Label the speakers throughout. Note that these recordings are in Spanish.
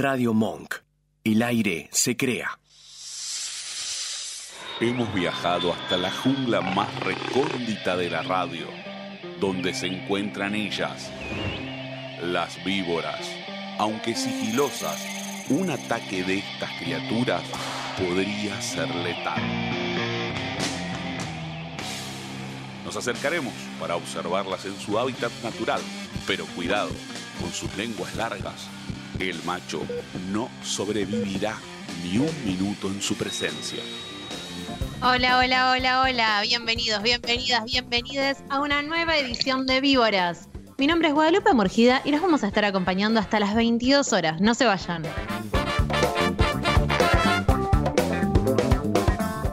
Speaker 1: Radio Monk. El aire se crea.
Speaker 2: Hemos viajado hasta la jungla más recóndita de la radio, donde se encuentran ellas, las víboras. Aunque sigilosas, un ataque de estas criaturas podría ser letal. Nos acercaremos para observarlas en su hábitat natural, pero cuidado, con sus lenguas largas, el macho no sobrevivirá ni un minuto en su presencia.
Speaker 3: Hola, hola, hola, hola. Bienvenidos, bienvenidas, bienvenidas a una nueva edición de Víboras. Mi nombre es Guadalupe Morgida y nos vamos a estar acompañando hasta las 22 horas. No se vayan.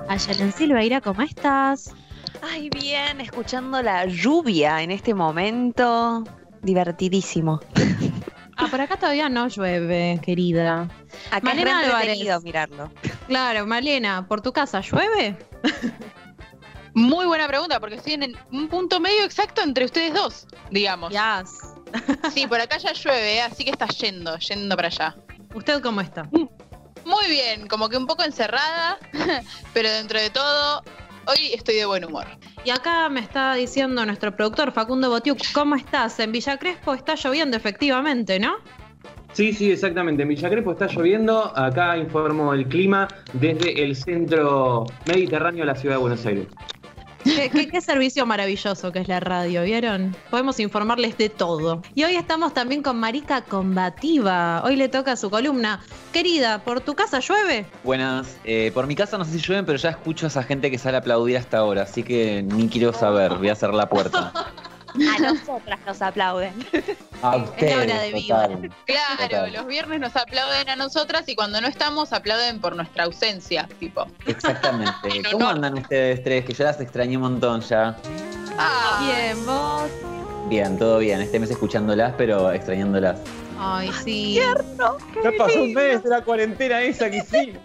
Speaker 3: Ayelen Silveira, ¿cómo estás?
Speaker 4: Ay, bien, escuchando la lluvia en este momento. Divertidísimo.
Speaker 3: Ah, por acá todavía no llueve, querida.
Speaker 4: Acá
Speaker 3: Malena
Speaker 4: es re
Speaker 3: Álvarez.
Speaker 4: mirarlo.
Speaker 3: Claro, Malena, ¿por tu casa llueve?
Speaker 5: Muy buena pregunta, porque estoy en el- un punto medio exacto entre ustedes dos, digamos.
Speaker 3: Yes.
Speaker 5: Sí, por acá ya llueve, así que está yendo, yendo para allá.
Speaker 3: ¿Usted cómo está?
Speaker 5: Muy bien, como que un poco encerrada, pero dentro de todo, hoy estoy de buen humor.
Speaker 3: Y acá me está diciendo nuestro productor Facundo Botiuk, ¿cómo estás? En Villa Crespo está lloviendo efectivamente, ¿no?
Speaker 6: Sí, sí, exactamente. En Villa Crespo está lloviendo. Acá informo el clima desde el centro mediterráneo de la ciudad de Buenos Aires.
Speaker 3: ¿Qué, qué- qué servicio maravilloso que es la radio, ¿vieron? Podemos informarles de todo. Y hoy estamos también con Marica Combativa. Hoy le toca su columna. Querida, ¿por tu casa llueve?
Speaker 7: Buenas. Eh, por mi casa no sé si llueven, pero ya escucho a esa gente que sale a aplaudir hasta ahora, así que ni quiero saber. Voy a cerrar la puerta.
Speaker 4: A nosotras nos aplauden.
Speaker 7: A
Speaker 3: Es la hora de
Speaker 7: total.
Speaker 5: Claro,
Speaker 7: Total.
Speaker 5: los viernes nos aplauden a nosotras y cuando no estamos aplauden por nuestra ausencia, tipo.
Speaker 7: Exactamente. ¿Cómo andan ustedes tres? Que yo las extrañé un montón ya.
Speaker 5: Ah,
Speaker 3: Bien, vos.
Speaker 7: Bien, todo bien. Este mes escuchándolas, pero extrañándolas.
Speaker 3: Ay, sí.
Speaker 7: Ya pasó un mes de la cuarentena esa que hicimos.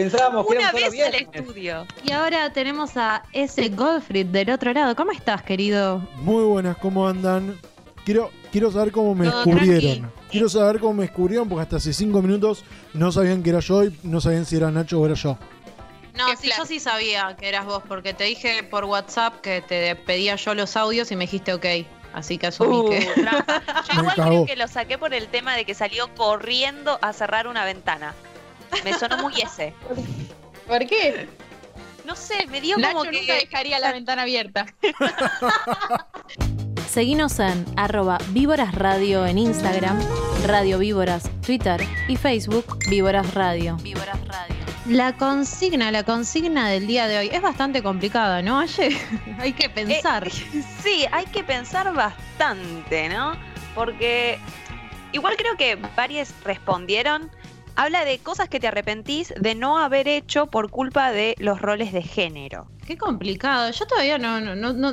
Speaker 7: Pensábamos que
Speaker 4: Una vez al estudio.
Speaker 3: Y ahora tenemos a ese Goldfried del otro lado. ¿Cómo estás, querido?
Speaker 8: Muy buenas, ¿cómo andan? Quiero, quiero saber cómo me
Speaker 3: Todo
Speaker 8: descubrieron. Quiero saber cómo me descubrieron porque hasta hace cinco minutos no sabían que era yo y no sabían si era Nacho o era yo.
Speaker 3: No,
Speaker 5: Qué
Speaker 3: sí,
Speaker 5: flash.
Speaker 3: yo sí sabía que eras vos, porque te dije por WhatsApp que te pedía yo los audios y me dijiste ok. Así que asumí
Speaker 4: Uh,
Speaker 3: que.
Speaker 4: trampa. Yo
Speaker 8: Me
Speaker 4: igual
Speaker 8: cagó.
Speaker 4: creo que lo saqué por el tema de que salió corriendo a cerrar una ventana. Me sonó muy ese.
Speaker 5: ¿Por qué?
Speaker 4: No sé, me dio
Speaker 5: Nacho
Speaker 4: como
Speaker 5: nunca
Speaker 4: que.
Speaker 5: dejaría la ventana abierta.
Speaker 9: Seguinos en arroba Víboras Radio en Instagram, Radio Víboras, Twitter y Facebook Víboras Radio. Víboras Radio.
Speaker 3: La consigna, la consigna del día de hoy es bastante complicada, ¿no? Hay que pensar.
Speaker 4: Sí, hay que pensar bastante, ¿no? Porque igual creo que varias respondieron. Habla de cosas que te arrepentís de no haber hecho por culpa de los roles de género.
Speaker 3: Qué complicado. Yo todavía no, no, no, no,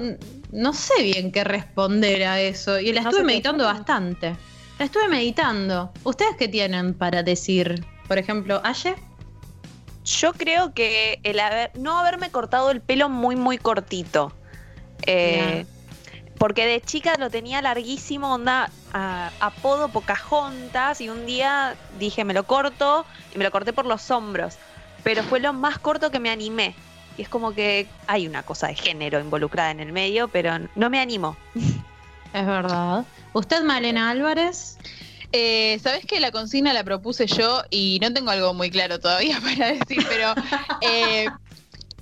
Speaker 3: no sé bien qué responder a eso. Y la estuve meditando bastante. La estuve meditando. ¿Ustedes qué tienen para decir? Por ejemplo, Aye.
Speaker 4: Yo creo que el haber, no haberme cortado el pelo muy, muy cortito. Eh, porque de chica lo tenía larguísimo, onda, a- apodo Pocahontas, y un día dije, me lo corto, y me lo corté por los hombros. Pero fue lo más corto que me animé. Y es como que hay una cosa de género involucrada en el medio, pero no me animo.
Speaker 3: Es verdad. ¿Usted, Malena Álvarez?
Speaker 5: Eh, Sabes que la consigna la propuse yo y no tengo algo muy claro todavía para decir, pero eh,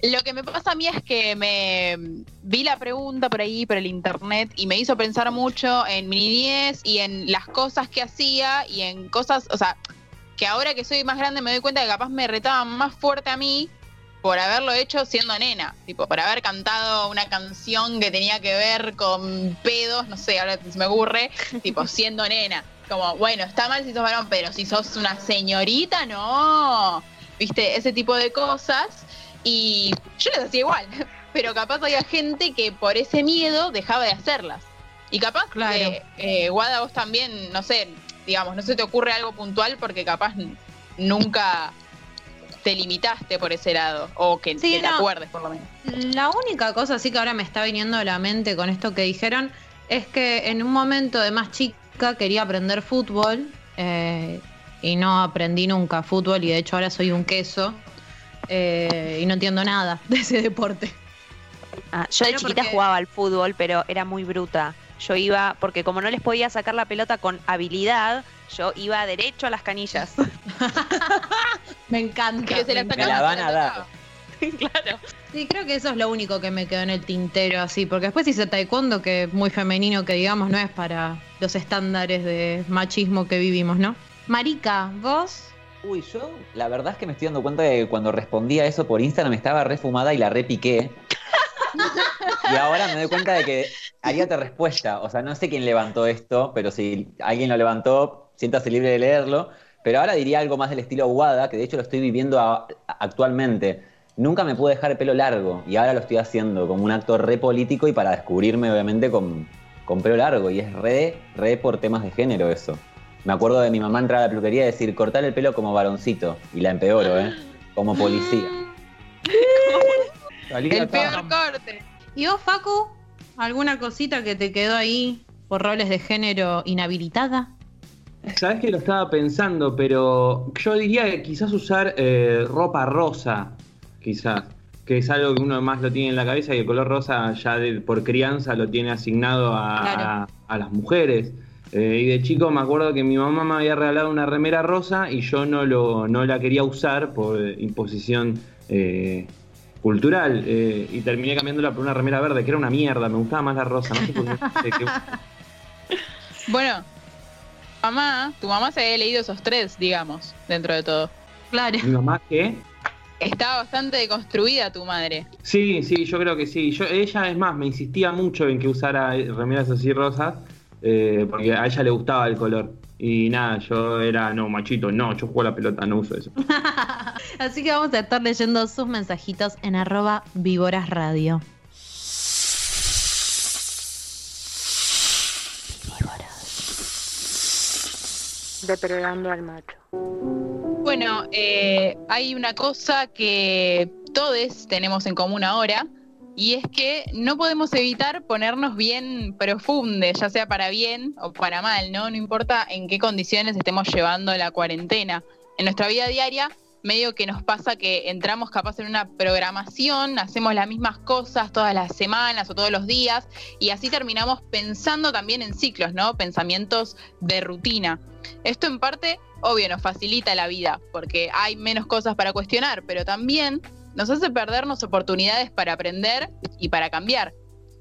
Speaker 5: lo que me pasa a mí es que me vi la pregunta por ahí, por el internet, y me hizo pensar mucho en mi niñez y en las cosas que hacía y en cosas, o sea, que ahora que soy más grande me doy cuenta que capaz me retaban más fuerte a mí por haberlo hecho siendo nena, tipo, por haber cantado una canción que tenía que ver con pedos, no sé, ahora se me ocurre, tipo, siendo nena. Como, bueno, está mal si sos varón, pero si sos una señorita, no. Viste, ese tipo de cosas. Y yo las hacía igual, pero capaz había gente que por ese miedo dejaba de hacerlas. Y capaz
Speaker 3: Claro.
Speaker 5: que, eh, Guada, vos también, no sé, digamos, no se te ocurre algo puntual porque capaz nunca te limitaste por ese lado, o que,
Speaker 3: Sí,
Speaker 5: que te acuerdes por lo menos.
Speaker 3: La única cosa así que ahora me está viniendo a la mente con esto que dijeron es que en un momento de más chica quería aprender fútbol eh, y no aprendí nunca fútbol y de hecho ahora soy un queso eh, y no entiendo nada de ese deporte.
Speaker 4: Ah, yo de
Speaker 3: Pero
Speaker 4: chiquita
Speaker 3: porque-
Speaker 4: jugaba al fútbol, pero era muy bruta. Yo iba, porque como no les podía sacar la pelota con habilidad, yo iba derecho a las canillas.
Speaker 3: Me encanta.
Speaker 5: Que se la
Speaker 3: me
Speaker 7: la
Speaker 5: se
Speaker 7: van a dar.
Speaker 4: claro.
Speaker 3: Sí, creo que eso es lo único que me quedó en el tintero así, porque después hice taekwondo, que es muy femenino, que digamos no es para los estándares de machismo que vivimos, ¿no? Marica, vos,
Speaker 7: Uy, yo la verdad es que me estoy dando cuenta de que cuando respondía eso por Instagram estaba refumada y la repiqué. y ahora me doy cuenta de que haría otra respuesta. O sea, no sé quién levantó esto, pero si alguien lo levantó, siéntase libre de leerlo. Pero ahora diría algo más del estilo Wada, que de hecho lo estoy viviendo actualmente. Nunca me pude dejar el pelo largo y ahora lo estoy haciendo como un acto re político y para descubrirme obviamente con, con pelo largo. Y es re, re por temas de género eso. Me acuerdo de mi mamá entrar a la peluquería y decir, cortar el pelo como varoncito. Y la empeoro, ¿eh? Como policía.
Speaker 5: El peor corte.
Speaker 3: ¿y vos, Facu? ¿Alguna cosita que te quedó ahí por roles de género inhabilitada?
Speaker 6: Sabes que lo estaba pensando, pero yo diría que quizás usar eh, ropa rosa, quizás, que es algo que uno más lo tiene en la cabeza y el color rosa ya de- por crianza lo tiene asignado a,
Speaker 3: Claro.
Speaker 6: a- a las mujeres. Eh, y de chico me acuerdo que mi mamá me había regalado una remera rosa y yo no, lo, no la quería usar por eh, imposición eh, cultural eh, y terminé cambiándola por una remera verde, que era una mierda, me gustaba más la rosa. No sé por qué. que-
Speaker 5: Bueno, mamá, tu mamá se había leído esos tres, digamos, dentro de todo.
Speaker 3: Claro.
Speaker 6: mi mamá, ¿qué?
Speaker 5: Está bastante deconstruida tu madre.
Speaker 6: Sí, sí, yo creo que sí. Yo, ella, es más, me insistía mucho en que usara remeras así rosas, eh, porque a ella le gustaba el color. Y nada, yo era, no, machito, no, yo juego a la pelota, no uso eso.
Speaker 3: Así que vamos a estar leyendo sus mensajitos en arroba Víboras Radio.
Speaker 10: Depredando al macho.
Speaker 5: Bueno, eh, hay una cosa que todos tenemos en común ahora, y es que no podemos evitar ponernos bien profundes, ya sea para bien o para mal, ¿no? No importa en qué condiciones estemos llevando la cuarentena. En nuestra vida diaria, medio que nos pasa que entramos capaz en una programación, hacemos las mismas cosas todas las semanas o todos los días, y así terminamos pensando también en ciclos, ¿no? Pensamientos de rutina. Esto en parte, obvio, nos facilita la vida, porque hay menos cosas para cuestionar, pero también nos hace perdernos oportunidades para aprender y para cambiar.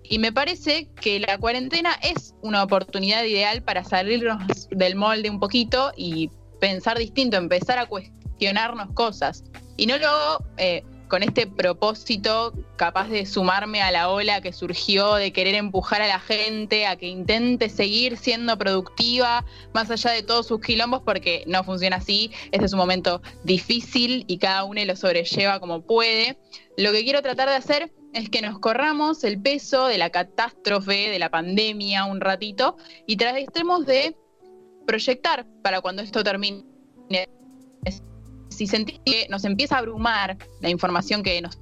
Speaker 5: Y me parece que la cuarentena es una oportunidad ideal para salirnos del molde un poquito y pensar distinto, empezar a cuestionarnos cosas. Y no lo hago eh, con este propósito capaz de sumarme a la ola que surgió de querer empujar a la gente a que intente seguir siendo productiva más allá de todos sus quilombos, porque no funciona así. Este es un momento difícil y cada uno lo sobrelleva como puede. Lo que quiero tratar de hacer es que nos corramos el peso de la catástrofe, de la pandemia un ratito y tratemos de proyectar para cuando esto termine. Si sentimos que nos empieza a abrumar la información que nos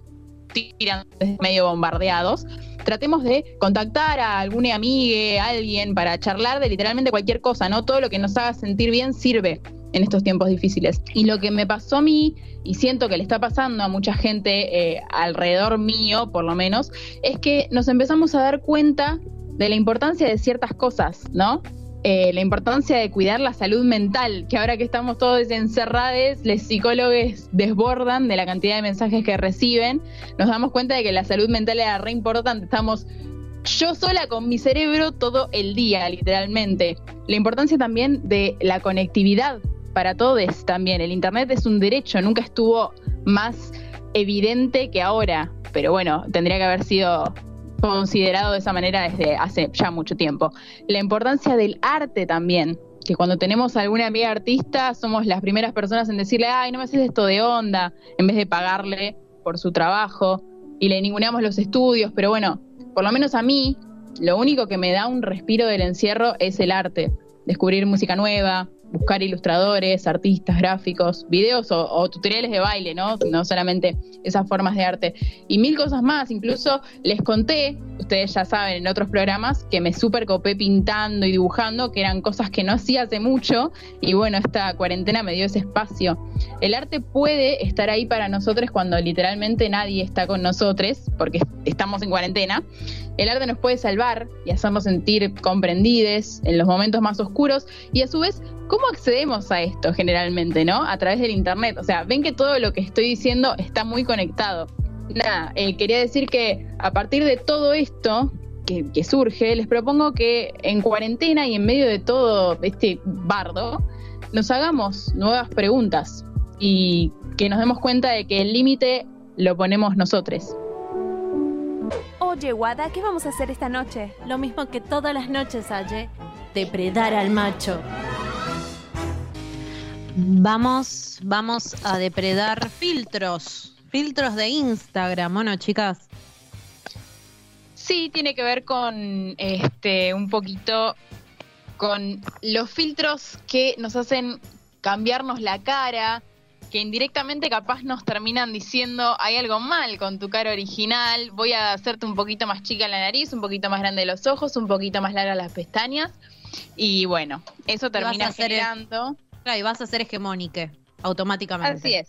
Speaker 5: tiran medio bombardeados, tratemos de contactar a alguna amiga, a alguien para charlar de literalmente cualquier cosa, ¿no? Todo lo que nos haga sentir bien sirve en estos tiempos difíciles. Y lo que me pasó a mí, y siento que le está pasando a mucha gente eh, alrededor mío, por lo menos, es que nos empezamos a dar cuenta de la importancia de ciertas cosas, ¿no? Eh, la importancia de cuidar la salud mental, que ahora que estamos todos encerrados, los psicólogos desbordan de la cantidad de mensajes que reciben, nos damos cuenta de que la salud mental era re importante, estamos yo sola con mi cerebro todo el día, literalmente. La importancia también de la conectividad para todos también. El Internet es un derecho, nunca estuvo más evidente que ahora, pero bueno, tendría que haber sido considerado de esa manera desde hace ya mucho tiempo. La importancia del arte también, que cuando tenemos alguna amiga artista somos las primeras personas en decirle, ay, no me haces esto de onda, en vez de pagarle por su trabajo y le ninguneamos los estudios, pero bueno, por lo menos a mí, lo único que me da un respiro del encierro es el arte. Descubrir música nueva, buscar ilustradores, artistas, gráficos, videos o, tutoriales de baile, ¿no? No solamente esas formas de arte. Y mil cosas más. Incluso les conté, ustedes ya saben en otros programas, que me súper copé pintando y dibujando, que eran cosas que no hacía hace mucho. Y bueno, esta cuarentena me dio ese espacio. El arte puede estar ahí para nosotros cuando literalmente nadie está con nosotros, porque estamos en cuarentena. El arte nos puede salvar y hacernos sentir comprendides en los momentos más oscuros y a su vez, ¿cómo accedemos a esto generalmente, no? A través del internet. O sea, ven que todo lo que estoy diciendo está muy conectado. Nada, eh, quería decir que a partir de todo esto que, que surge, les propongo que en cuarentena y en medio de todo este bardo, nos hagamos nuevas preguntas y que nos demos cuenta de que el límite lo ponemos nosotros.
Speaker 9: Oye, Wada, ¿qué vamos a hacer esta noche? Lo mismo que todas las noches, Aye. Depredar al macho.
Speaker 3: Vamos, vamos a depredar filtros. Filtros de Instagram, ¿o no, chicas?
Speaker 5: Sí, tiene que ver con este un poquito con los filtros que nos hacen cambiarnos la cara, que indirectamente capaz nos terminan diciendo hay algo mal con tu cara original, voy a hacerte un poquito más chica la nariz, un poquito más grande los ojos, un poquito más largas las pestañas y bueno, eso termina generando...
Speaker 3: Claro, y vas a ser hegemónique, automáticamente.
Speaker 5: Así es.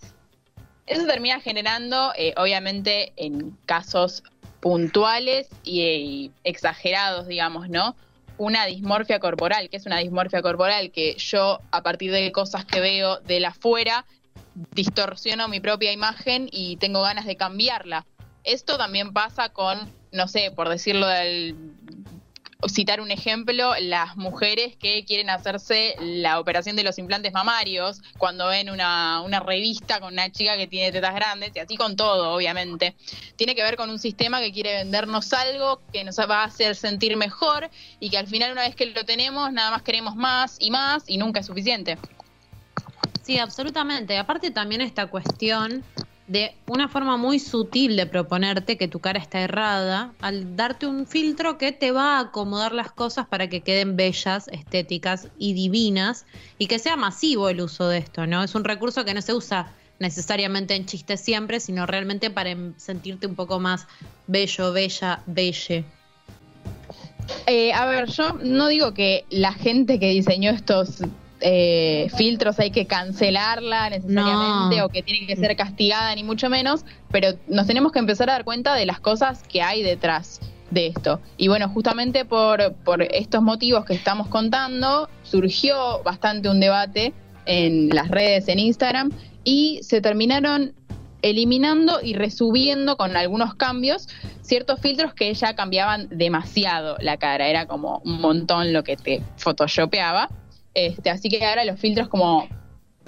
Speaker 5: Eso termina generando, eh, obviamente, en casos puntuales y, y exagerados, digamos, ¿no? Una dismorfia corporal. que es una dismorfia corporal? Que yo, a partir de cosas que veo de la afuera, distorsiono mi propia imagen y tengo ganas de cambiarla. Esto también pasa con, no sé, por decirlo del citar un ejemplo, las mujeres que quieren hacerse la operación de los implantes mamarios, cuando ven una, una revista con una chica que tiene tetas grandes, y así con todo, obviamente. Tiene que ver con un sistema que quiere vendernos algo que nos va a hacer sentir mejor y que al final una vez que lo tenemos, nada más queremos más y más y nunca es suficiente.
Speaker 3: Sí, absolutamente. Aparte también esta cuestión de una forma muy sutil de proponerte que tu cara está errada, al darte un filtro que te va a acomodar las cosas para que queden bellas, estéticas y divinas, y que sea masivo el uso de esto, ¿no? Es un recurso que no se usa necesariamente en chistes siempre, sino realmente para em- sentirte un poco más bello, bella, belle.
Speaker 5: Eh, a ver, yo no digo que la gente que diseñó estos eh, filtros hay que cancelarla necesariamente
Speaker 3: No.
Speaker 5: o que tiene que ser castigada, ni mucho menos, pero nos tenemos que empezar a dar cuenta de las cosas que hay detrás de esto. Y bueno, justamente por, por estos motivos que estamos contando, surgió bastante un debate en las redes, en Instagram, y se terminaron eliminando y resubiendo con algunos cambios ciertos filtros que ya cambiaban demasiado la cara, era como un montón lo que te photoshopeaba. Este, así que ahora los filtros como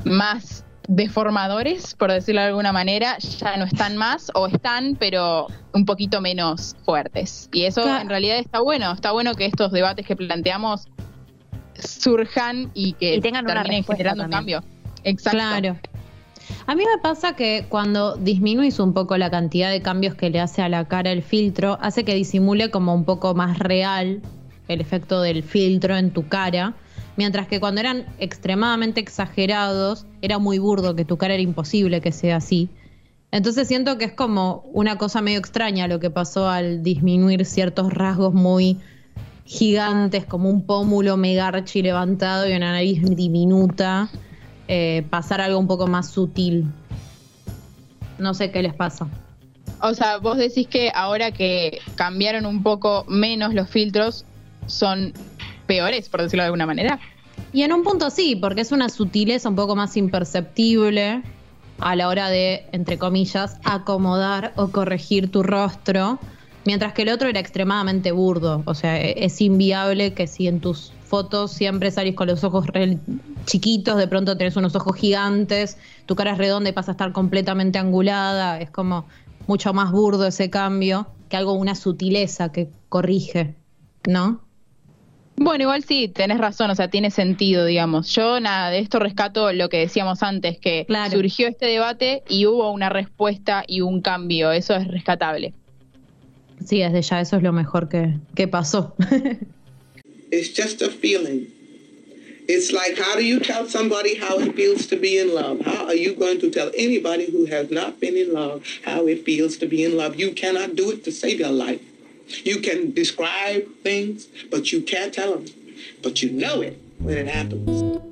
Speaker 5: más deformadores, por decirlo de alguna manera, ya no están más o están, pero un poquito menos fuertes. Y eso
Speaker 3: Claro.
Speaker 5: en realidad está bueno, está bueno que estos debates que planteamos surjan y que
Speaker 4: Y tengan
Speaker 5: terminen generando un
Speaker 4: también.
Speaker 5: cambio. Exacto.
Speaker 3: Claro. A mí me pasa que cuando disminuís un poco la cantidad de cambios que le hace a la cara el filtro, hace que disimule como un poco más real el efecto del filtro en tu cara, mientras que cuando eran extremadamente exagerados, era muy burdo que tu cara era imposible que sea así. Entonces siento que es como una cosa medio extraña lo que pasó al disminuir ciertos rasgos muy gigantes, como un pómulo megarchi levantado y una nariz diminuta, eh, pasar algo un poco más sutil. No sé qué les pasa.
Speaker 5: O sea, vos decís que ahora que cambiaron un poco menos los filtros, son peores, por decirlo de alguna manera.
Speaker 3: Y en un punto sí, porque es una sutileza un poco más imperceptible a la hora de, entre comillas, acomodar o corregir tu rostro, mientras que el otro era extremadamente burdo. O sea, e- es inviable que si en tus fotos siempre salís con los ojos chiquitos, de pronto tenés unos ojos gigantes, tu cara es redonda y pasa a estar completamente angulada, es como mucho más burdo ese cambio que algo, una sutileza que corrige, ¿no?
Speaker 5: Bueno, igual sí, tenés razón, o sea, tiene sentido, digamos. Yo nada, de esto rescato lo que decíamos antes, que
Speaker 3: Claro.
Speaker 5: surgió este debate y hubo una respuesta y un cambio, eso es rescatable.
Speaker 3: Sí, desde ya eso es lo mejor que, que pasó.
Speaker 11: It's just a feeling. It's like, how do you tell somebody how it feels to be in love? How are you going to tell anybody who has not been in love how it feels to be in love? You cannot do it to save your life. You can describe things, but you can't tell them. But you know it when it happens.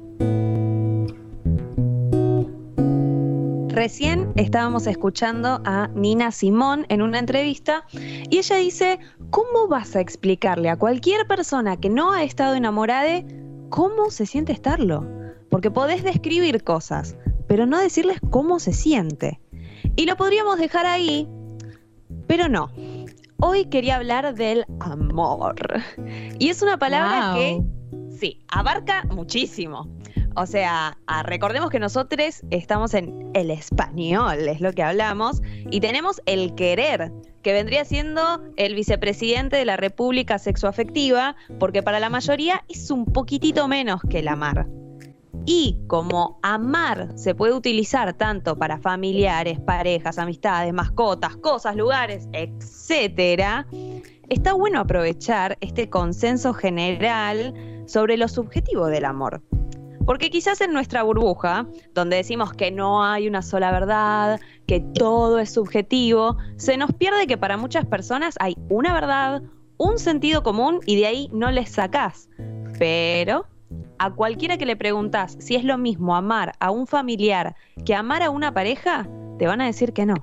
Speaker 4: Recién estábamos escuchando a Nina Simón en una entrevista y ella dice, ¿cómo vas a explicarle a cualquier persona que no ha estado enamorada cómo se siente estarlo? Porque podés describir cosas, pero no decirles cómo se siente. Y lo podríamos dejar ahí, pero no. Hoy quería hablar del amor. Y es una palabra
Speaker 3: Wow.
Speaker 4: que, sí, abarca muchísimo. O sea, ah, recordemos que nosotros estamos en el español, es lo que hablamos, y tenemos el querer, que vendría siendo el vicepresidente de la República Sexoafectiva, porque para la mayoría es un poquitito menos que el amar. Y como amar se puede utilizar tanto para familiares, parejas, amistades, mascotas, cosas, lugares, etcétera, está bueno aprovechar este consenso general sobre lo subjetivo del amor. Porque quizás en nuestra burbuja, donde decimos que no hay una sola verdad, que todo es subjetivo, se nos pierde que para muchas personas hay una verdad, un sentido común y de ahí no les sacás. Pero a cualquiera que le preguntas si es lo mismo amar a un familiar que amar a una pareja, te van a decir que no.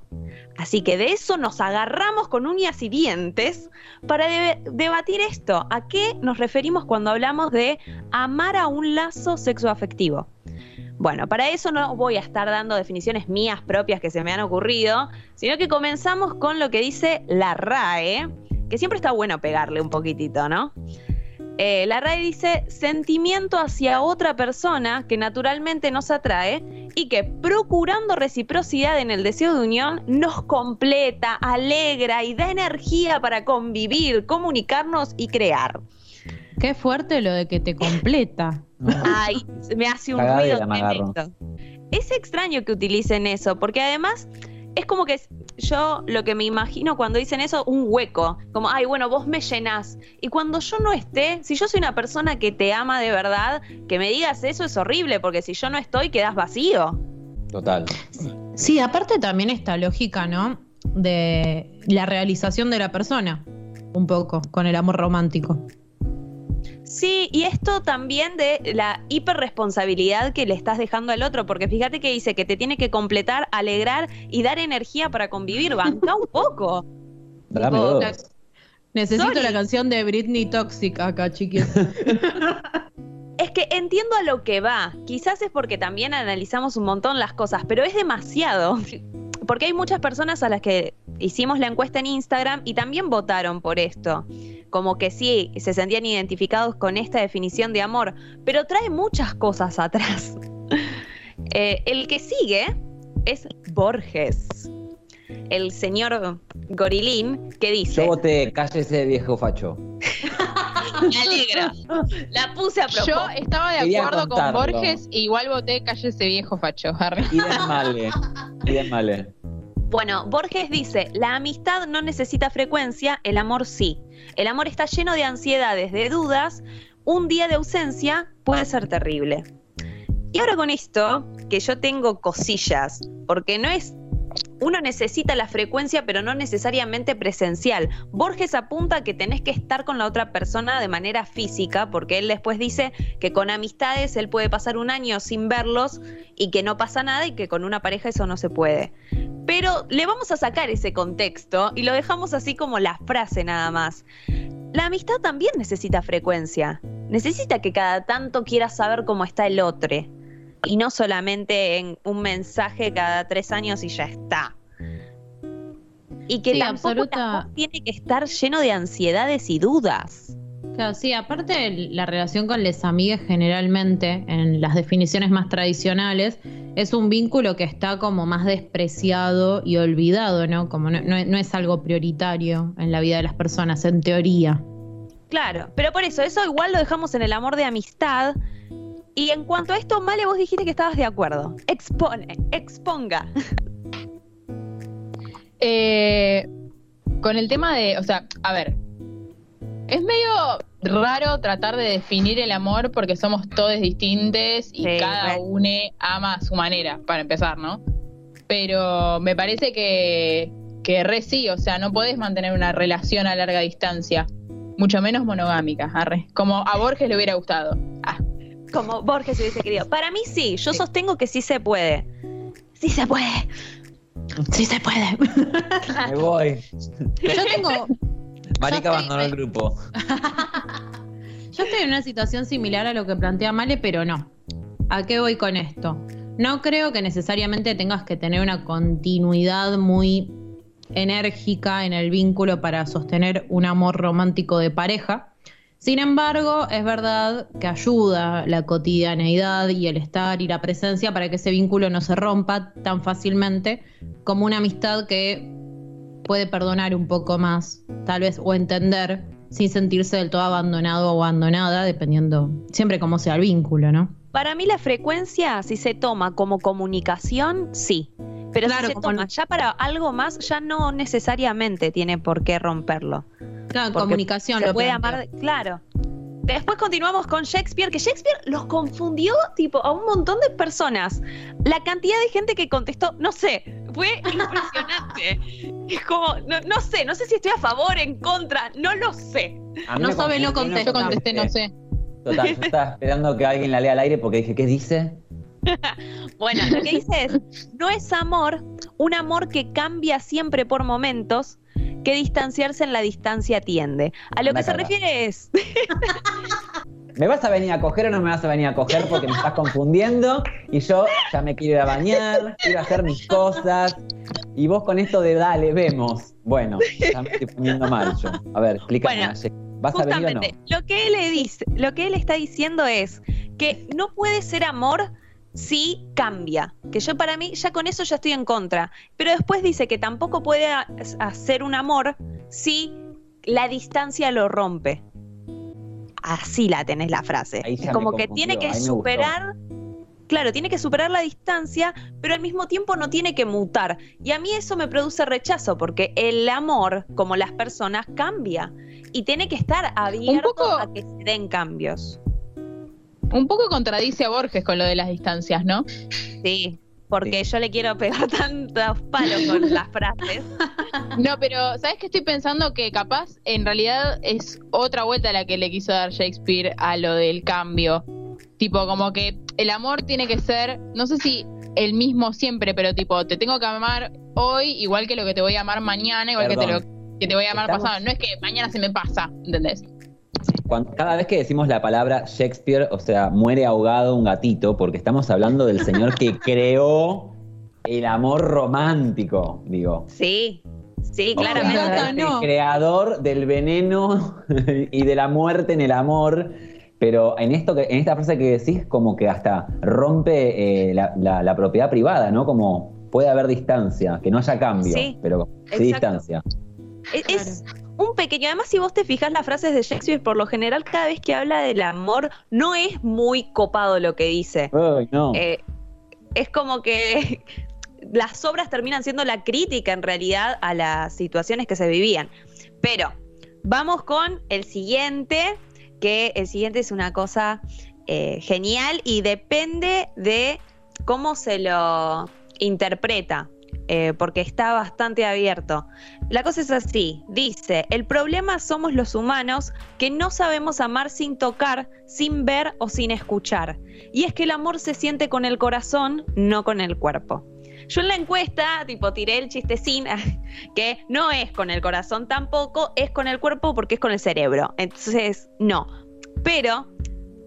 Speaker 4: Así que de eso nos agarramos con uñas y dientes para de- debatir esto. ¿A qué nos referimos cuando hablamos de amar a un lazo sexoafectivo? Bueno, para eso no voy a estar dando definiciones mías propias que se me han ocurrido, sino que comenzamos con lo que dice la RAE, que siempre está bueno pegarle un poquitito, ¿no? Eh, la RAE dice sentimiento hacia otra persona que naturalmente nos atrae y que procurando reciprocidad en el deseo de unión nos completa, alegra y da energía para convivir, comunicarnos y crear.
Speaker 3: Qué fuerte lo de que te completa.
Speaker 4: Ay, me hace un ruido tremendo. Es extraño que utilicen eso, porque además es como que yo lo que me imagino cuando dicen eso, un hueco, como, ay, bueno, vos me llenás. Y cuando yo no esté, si yo soy una persona que te ama de verdad, que me digas eso es horrible, porque si yo no estoy, quedas vacío.
Speaker 7: Total.
Speaker 3: Sí, aparte también esta lógica, ¿no? De la realización de la persona, un poco, con el amor romántico.
Speaker 4: Sí, y esto también de la hiperresponsabilidad que le estás dejando al otro, porque fíjate que dice que te tiene que completar, alegrar y dar energía para convivir. Banca un poco.
Speaker 7: Dame
Speaker 3: Tipo,
Speaker 7: dos.
Speaker 3: la- Necesito
Speaker 4: Sorry.
Speaker 3: la canción de Britney Toxic acá, chiquis.
Speaker 4: Es que entiendo a lo que va. Quizás es porque también analizamos un montón las cosas, pero es demasiado. Porque hay muchas personas a las que hicimos la encuesta en Instagram y también votaron por esto. Como que sí, se sentían identificados con esta definición de amor, pero trae muchas cosas atrás. Eh, el que sigue es Borges, el señor Gorilín, que dice...
Speaker 7: Yo voté cállese viejo facho.
Speaker 4: Me alegra. La puse a propósito.
Speaker 5: Yo estaba de
Speaker 7: Quería
Speaker 5: acuerdo con. Borges, e igual voté calle ese viejo facho. arre.
Speaker 7: Idem male. Idem male.
Speaker 4: Bueno, Borges dice, la amistad no necesita frecuencia, el amor sí. El amor está lleno de ansiedades, de dudas. Un día de ausencia puede ser terrible. Y ahora con esto, que yo tengo cosillas, porque no es... Uno necesita la frecuencia, pero no necesariamente presencial. Borges apunta que tenés que estar con la otra persona de manera física, porque él después dice que con amistades él puede pasar un año sin verlos y que no pasa nada y que con una pareja eso no se puede. Pero le vamos a sacar ese contexto y lo dejamos así como la frase nada más. La amistad también necesita frecuencia. Necesita que cada tanto quieras saber cómo está el otro. Y no solamente en un mensaje cada tres años y ya está. Y que
Speaker 3: Sí,
Speaker 4: tampoco
Speaker 3: absoluta.
Speaker 4: tiene que estar lleno de ansiedades y dudas.
Speaker 3: Claro, sí, aparte la relación con les amigas generalmente, en las definiciones más tradicionales, es un vínculo que está como más despreciado y olvidado, ¿no? Como no, no- no es algo prioritario en la vida de las personas, en teoría.
Speaker 4: Claro, pero por eso, eso igual lo dejamos en el amor de amistad. Y en cuanto a esto, Male, vos dijiste que estabas de acuerdo. Expone, exponga.
Speaker 5: Eh, con el tema de, o sea, a ver, es medio raro tratar de definir el amor porque somos todos distintos y
Speaker 4: Sí,
Speaker 5: cada
Speaker 4: re.
Speaker 5: uno ama a su manera, para empezar, ¿no? Pero me parece que, que re sí, o sea, no podés mantener una relación a larga distancia, mucho menos monogámica, arre. Como a Borges le hubiera gustado. Ah,
Speaker 4: Como Borges hubiese querido. Para mí sí, yo sostengo que sí se puede. Sí se puede.
Speaker 3: Sí se puede.
Speaker 7: Me voy.
Speaker 3: Yo tengo.
Speaker 7: Marica abandonó el grupo.
Speaker 3: Yo estoy en una situación similar a lo que plantea Male, pero no. ¿A qué voy con esto? No creo que necesariamente tengas que tener una continuidad muy enérgica en el vínculo para sostener un amor romántico de pareja. Sin embargo, es verdad que ayuda la cotidianeidad y el estar y la presencia para que ese vínculo no se rompa tan fácilmente como una amistad que puede perdonar un poco más, tal vez, o entender sin sentirse del todo abandonado o abandonada, dependiendo siempre cómo sea el vínculo, ¿no?
Speaker 4: Para mí la frecuencia, si se toma como comunicación, sí. Pero
Speaker 3: Claro,
Speaker 4: si se toma
Speaker 3: no-
Speaker 4: ya para algo más, ya no necesariamente tiene por qué romperlo.
Speaker 3: Claro,
Speaker 4: Porque
Speaker 3: comunicación.
Speaker 4: Se
Speaker 3: lo
Speaker 4: puede amar, claro. Después continuamos con Shakespeare, que Shakespeare los confundió tipo a un montón de personas. La cantidad de gente que contestó, no sé, fue impresionante. es como, no, no sé, no sé si estoy a favor, en contra, no lo sé.
Speaker 3: No sabe, no
Speaker 7: confundió,
Speaker 5: yo contesté, no sé.
Speaker 7: Total, yo estaba esperando que alguien la lea al aire porque dije, ¿qué dice?
Speaker 4: Bueno, lo que dice es, no es amor, un amor que cambia siempre por momentos, que distanciarse en la distancia tiende. A lo que se refiere es,
Speaker 7: ¿Me vas a venir a coger o no me vas a venir a coger porque me estás confundiendo? Y yo ya me quiero ir a bañar, quiero hacer mis cosas. Y vos con esto de dale, vemos. Bueno, ya me estoy poniendo mal yo. A ver, explícame.
Speaker 4: Bueno.
Speaker 7: ¿Vas a venir o no?
Speaker 4: lo que él le dice, lo que él está diciendo es que no puede ser amor si cambia. Que yo para mí ya con eso ya estoy en contra. Pero después dice que tampoco puede ha- hacer un amor si la distancia lo rompe. Así la tenés la frase. Es como que tiene que superar. Claro, tiene que superar la distancia, pero al mismo tiempo no tiene que mutar. Y a mí eso me produce rechazo, porque el amor, como las personas, cambia. Y tiene que estar abierto
Speaker 5: poco-
Speaker 4: a que se den cambios.
Speaker 5: Un poco contradice a Borges con lo de las distancias, ¿no?
Speaker 4: Sí, porque yo le quiero pegar tantos palos con las frases.
Speaker 5: No, pero ¿sabes qué estoy pensando? Que capaz en realidad es otra vuelta la que le quiso dar Shakespeare a lo del cambio. Tipo, como que el amor tiene que ser, no sé si el mismo siempre, pero tipo, te tengo que amar hoy igual que lo que te voy a amar mañana, igual que te, lo, que te voy a amar
Speaker 7: Estamos-
Speaker 5: pasado. No es que mañana se me pasa, ¿entendés?
Speaker 7: Cuando- cada vez que decimos la palabra Shakespeare, o sea, muere ahogado un gatito, porque estamos hablando del señor que creó el amor romántico, digo.
Speaker 4: Sí, sí,
Speaker 7: O sea,
Speaker 4: claramente.
Speaker 7: Es
Speaker 3: no.
Speaker 7: el creador del veneno y de la muerte en el amor. Pero en esto que, en esta frase que decís, como que hasta rompe eh, la, la- la propiedad privada, ¿no? Como puede haber distancia, que no haya cambio,
Speaker 4: Sí,
Speaker 7: pero
Speaker 4: exacto.
Speaker 7: sí distancia.
Speaker 4: Es, es un pequeño, además si vos te fijas las frases de Shakespeare, por lo general cada vez que habla del amor, no es muy copado lo que dice.
Speaker 7: No.
Speaker 4: Eh, es como que las obras terminan siendo la crítica en realidad a las situaciones que se vivían. Pero vamos con el siguiente, que el siguiente es una cosa eh, genial y depende de cómo se lo interpreta, eh, porque está bastante abierto. La cosa es así, dice, el problema somos los humanos que no sabemos amar sin tocar, sin ver o sin escuchar. Y es que el amor se siente con el corazón, no con el cuerpo. Yo en la encuesta, tipo, tiré el chistecín, que no es con el corazón tampoco, es con el cuerpo porque es con el cerebro. Entonces, no. Pero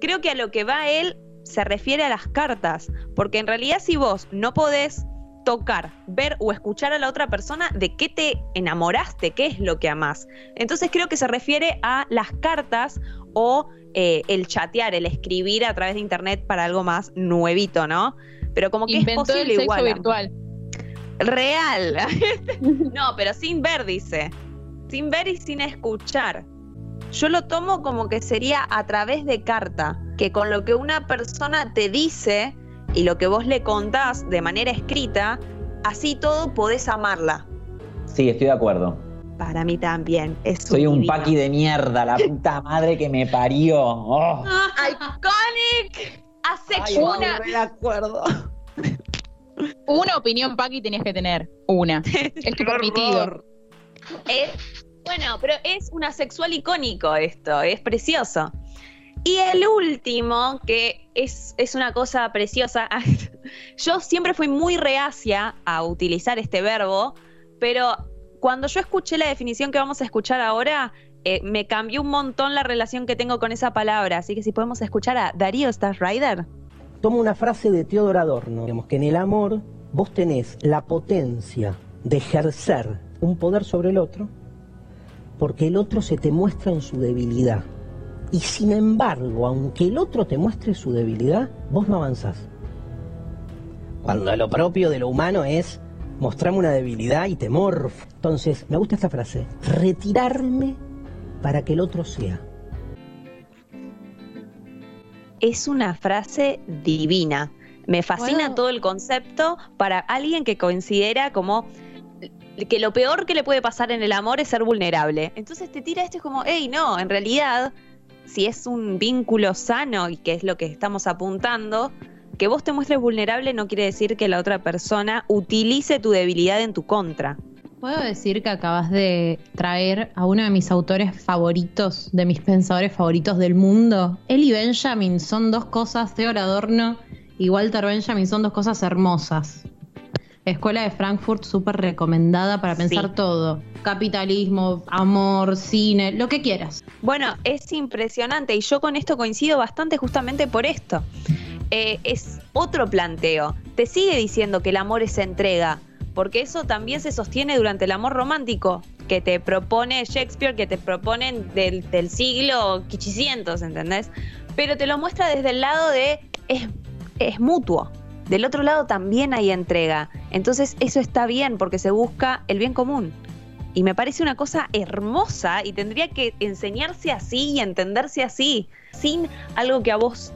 Speaker 4: creo que a lo que va él se refiere a las cartas, porque en realidad si vos no podés tocar, ver o escuchar a la otra persona, ¿de qué te enamoraste? ¿Qué es lo que amás? Entonces creo que se refiere a las cartas o eh, el chatear, el escribir a través de internet para algo más nuevito, ¿no? Pero como que
Speaker 5: Inventó
Speaker 4: es posible
Speaker 5: el sexo
Speaker 4: igual.
Speaker 5: virtual.
Speaker 4: Real. no, pero sin ver, dice. Sin ver y sin escuchar. Yo lo tomo como que sería a través de carta, que con lo que una persona te dice y lo que vos le contás de manera escrita, así todo podés amarla.
Speaker 7: Sí, estoy de acuerdo.
Speaker 4: Para mí también. Es
Speaker 7: Soy un
Speaker 4: divino.
Speaker 7: paqui de mierda, la puta madre que me parió. Oh.
Speaker 4: ¡Iconic!
Speaker 7: Ay,
Speaker 5: Asexual.
Speaker 7: no, de acuerdo.
Speaker 5: Una opinión, Paqui, tenías que tener. Una. Es tu permitido.
Speaker 4: Es- bueno, pero es un asexual icónico esto, es precioso. Y el último, que es, es una cosa preciosa, yo siempre fui muy reacia a utilizar este verbo, pero cuando yo escuché la definición que vamos a escuchar ahora, eh, me cambió un montón la relación que tengo con esa palabra. Así que si podemos escuchar a Darío Star Rider.
Speaker 12: Tomo una frase de Teodor Adorno, digamos que en el amor vos tenés la potencia de ejercer un poder sobre el otro, porque el otro se te muestra en su debilidad. Y sin embargo, aunque el otro te muestre su debilidad, vos no avanzás. Cuando lo propio de lo humano es mostrarme una debilidad y temor. Entonces, me gusta esta frase, retirarme para que el otro sea.
Speaker 4: Es una frase divina. Me fascina todo el concepto para alguien que considera como que lo peor que le puede pasar en el amor es ser vulnerable. Entonces te tira esto es como, hey, no, en realidad, si es un vínculo sano y que es lo que estamos apuntando, que vos te muestres vulnerable no quiere decir que la otra persona utilice tu debilidad en tu contra.
Speaker 3: Puedo decir que acabas de traer a uno de mis autores favoritos, de mis pensadores favoritos del mundo. Él y Benjamin son dos cosas, Theodor Adorno y Walter Benjamin son dos cosas hermosas. Escuela de Frankfurt súper recomendada para pensar
Speaker 4: Sí.
Speaker 3: todo. Capitalismo, amor, cine, lo que quieras.
Speaker 4: Bueno, es impresionante y yo con esto coincido bastante justamente por esto. Eh, es otro planteo. Te sigue diciendo que el amor es entrega, porque eso también se sostiene durante el amor romántico que te propone Shakespeare, que te proponen del, del siglo 500, ¿entendés? Pero te lo muestra desde el lado de es, es mutuo. Del otro lado también hay entrega. Entonces eso está bien porque se busca el bien común. Y me parece una cosa hermosa y tendría que enseñarse así y entenderse así, sin algo que a vos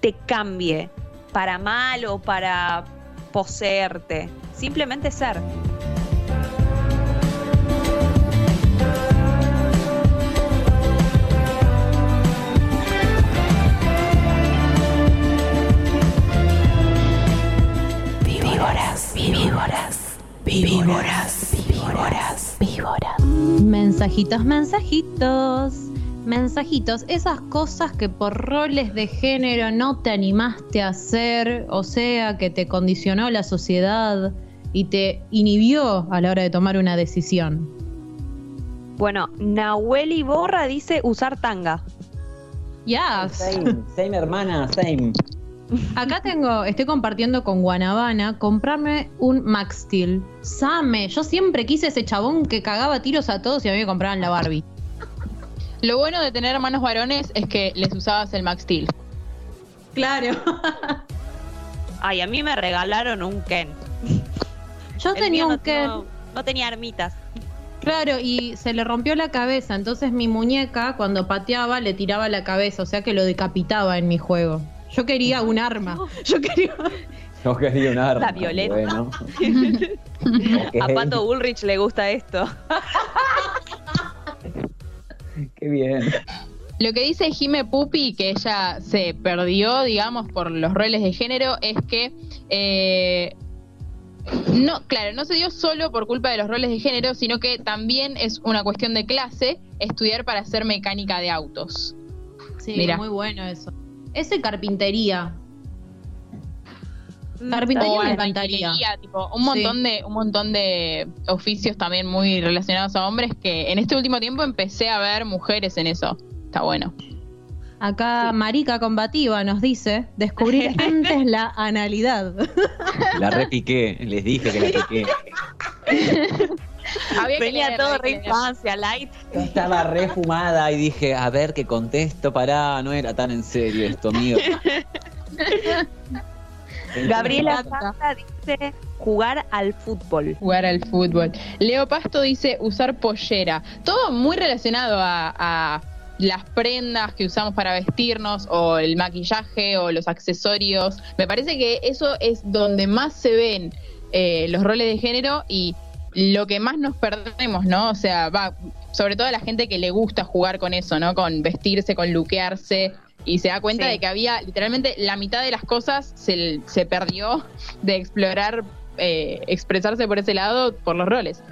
Speaker 4: te cambie para mal o para poseerte. Simplemente ser.
Speaker 9: Víboras, víboras, víboras, víboras, víboras.
Speaker 3: Mensajitos, mensajitos, mensajitos. Esas cosas que por roles de género no te animaste a hacer, o sea, que te condicionó la sociedad y te inhibió a la hora de tomar una decisión.
Speaker 4: Bueno, Nahuel Iborra dice usar tanga.
Speaker 3: Ya.
Speaker 7: Same, same hermana, same.
Speaker 3: Acá tengo, estoy compartiendo con Guanabana comprarme un Max Steel. Same, yo siempre quise ese chabón que cagaba tiros a todos y a mí me compraban la Barbie.
Speaker 5: Lo bueno de tener hermanos varones es que les usabas el Max Steel.
Speaker 3: Claro.
Speaker 4: Ay, a mí me regalaron un Ken.
Speaker 3: Yo
Speaker 4: El
Speaker 3: tenía un
Speaker 4: no-
Speaker 3: Ken.
Speaker 4: No, no tenía armitas.
Speaker 3: Claro, y se le rompió la cabeza, entonces mi muñeca cuando pateaba le tiraba la cabeza, o sea que lo decapitaba en mi juego. Yo quería un arma. Yo quería.
Speaker 7: Yo quería un arma.
Speaker 4: La violeta.
Speaker 7: Bueno.
Speaker 4: A Pato Bullrich le gusta esto.
Speaker 7: Qué bien.
Speaker 5: Lo que dice Jime Pupi, que ella se perdió, digamos, por los roles de género, es que eh, no, claro, no se dio solo por culpa de los roles de género, sino que también es una cuestión de clase estudiar para ser mecánica de autos.
Speaker 3: Sí,
Speaker 5: Mira.
Speaker 3: muy bueno eso. Eso y carpintería. Carpintería
Speaker 5: O
Speaker 3: me encantaría.
Speaker 5: tipo, un montón de un montón de oficios también muy relacionados a hombres que en este último tiempo empecé a ver mujeres en eso. Está bueno.
Speaker 3: Acá Marica Combativa nos dice descubrir antes la analidad.
Speaker 7: La repiqué, les dije que la piqué.
Speaker 5: Había que
Speaker 4: Venía
Speaker 5: leer,
Speaker 4: todo re infancia, light.
Speaker 7: Yo estaba re fumada y dije, a ver qué contesto, pará, no era tan en serio esto, amigo.
Speaker 4: Gabriela Santa dice jugar al fútbol.
Speaker 5: Jugar al fútbol. Leo Pasto dice usar pollera. Todo muy relacionado a, a las prendas que usamos para vestirnos o el maquillaje o los accesorios. Me parece que eso es donde más se ven eh, los roles de género y lo que más nos perdemos, ¿no? O sea, va, sobre todo a la gente que le gusta jugar con eso, ¿no? Con vestirse, con luquearse. Y se da cuenta
Speaker 4: Sí.
Speaker 5: de que había literalmente la mitad de las cosas se, se perdió de explorar, eh, expresarse por ese lado por los roles.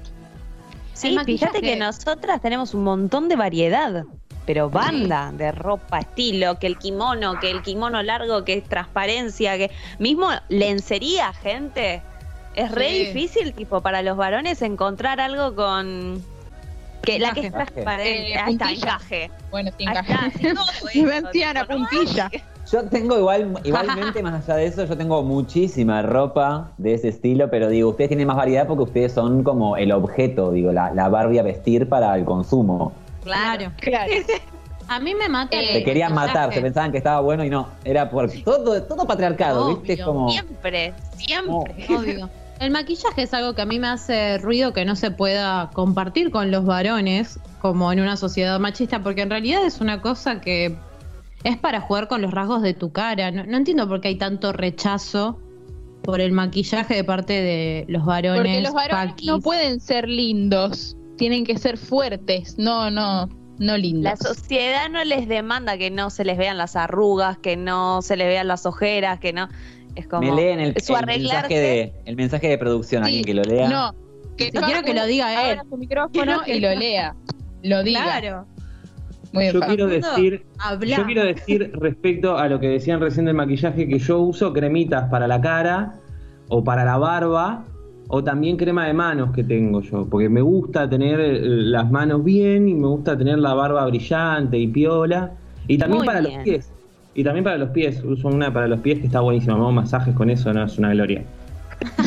Speaker 4: Sí, fíjate que nosotras tenemos un montón de variedad, pero banda de ropa, estilo, que el kimono, que el kimono largo, que es transparencia, que mismo lencería, gente. Es re
Speaker 5: Sí.
Speaker 4: difícil, tipo, para los varones encontrar algo con que la que es transparente,
Speaker 5: Eh,
Speaker 4: ahí está,
Speaker 5: puntilla.
Speaker 4: encaje.
Speaker 5: Bueno, sí, encaje.
Speaker 4: está, sí, todo
Speaker 5: Y
Speaker 4: eso,
Speaker 5: vencían a
Speaker 4: tipo, ¿no?
Speaker 5: puntilla.
Speaker 7: Yo tengo igual, igualmente, más allá de eso, yo tengo muchísima ropa de ese estilo, pero digo, ustedes tienen más variedad porque ustedes son como el objeto, digo, la, la Barbie a vestir para el consumo.
Speaker 3: Claro.
Speaker 5: Claro.
Speaker 3: A mí me mata el
Speaker 7: Te querían matar, se pensaban que estaba bueno y no. Era por todo, todo patriarcado,
Speaker 3: Obvio.
Speaker 7: ¿viste? Como.
Speaker 4: Siempre, siempre.
Speaker 3: Obvio. El maquillaje es algo que a mí me hace ruido que no se pueda compartir con los varones, como en una sociedad machista, porque en realidad es una cosa que es para jugar con los rasgos de tu cara. No, no entiendo por qué hay tanto rechazo por el maquillaje de parte de los varones.
Speaker 5: Porque los varones
Speaker 3: paquis.
Speaker 5: no pueden ser lindos, tienen que ser fuertes, no, no, no lindos.
Speaker 4: La sociedad no les demanda que no se les vean las arrugas, que no se les vean las ojeras, que no. Es como.
Speaker 7: Me leen el,
Speaker 4: su
Speaker 7: el mensaje de, el mensaje de producción,
Speaker 5: Sí,
Speaker 7: alguien que lo lea.
Speaker 5: No, que
Speaker 3: Si quiero que lo diga él.
Speaker 5: su micrófono y lo lea. Lo diga.
Speaker 3: Claro.
Speaker 5: Muy
Speaker 6: Yo quiero decir,
Speaker 3: Habla.
Speaker 6: yo quiero decir respecto a lo que decían recién del maquillaje que yo uso cremitas para la cara o para la barba o también crema de manos que tengo yo, porque me gusta tener eh, las manos bien y me gusta tener la barba brillante y piola y también
Speaker 4: Muy
Speaker 6: para
Speaker 4: bien.
Speaker 6: los pies. Y también para los pies, uso una para los pies que está buenísima, me hago masajes con eso, no es una gloria.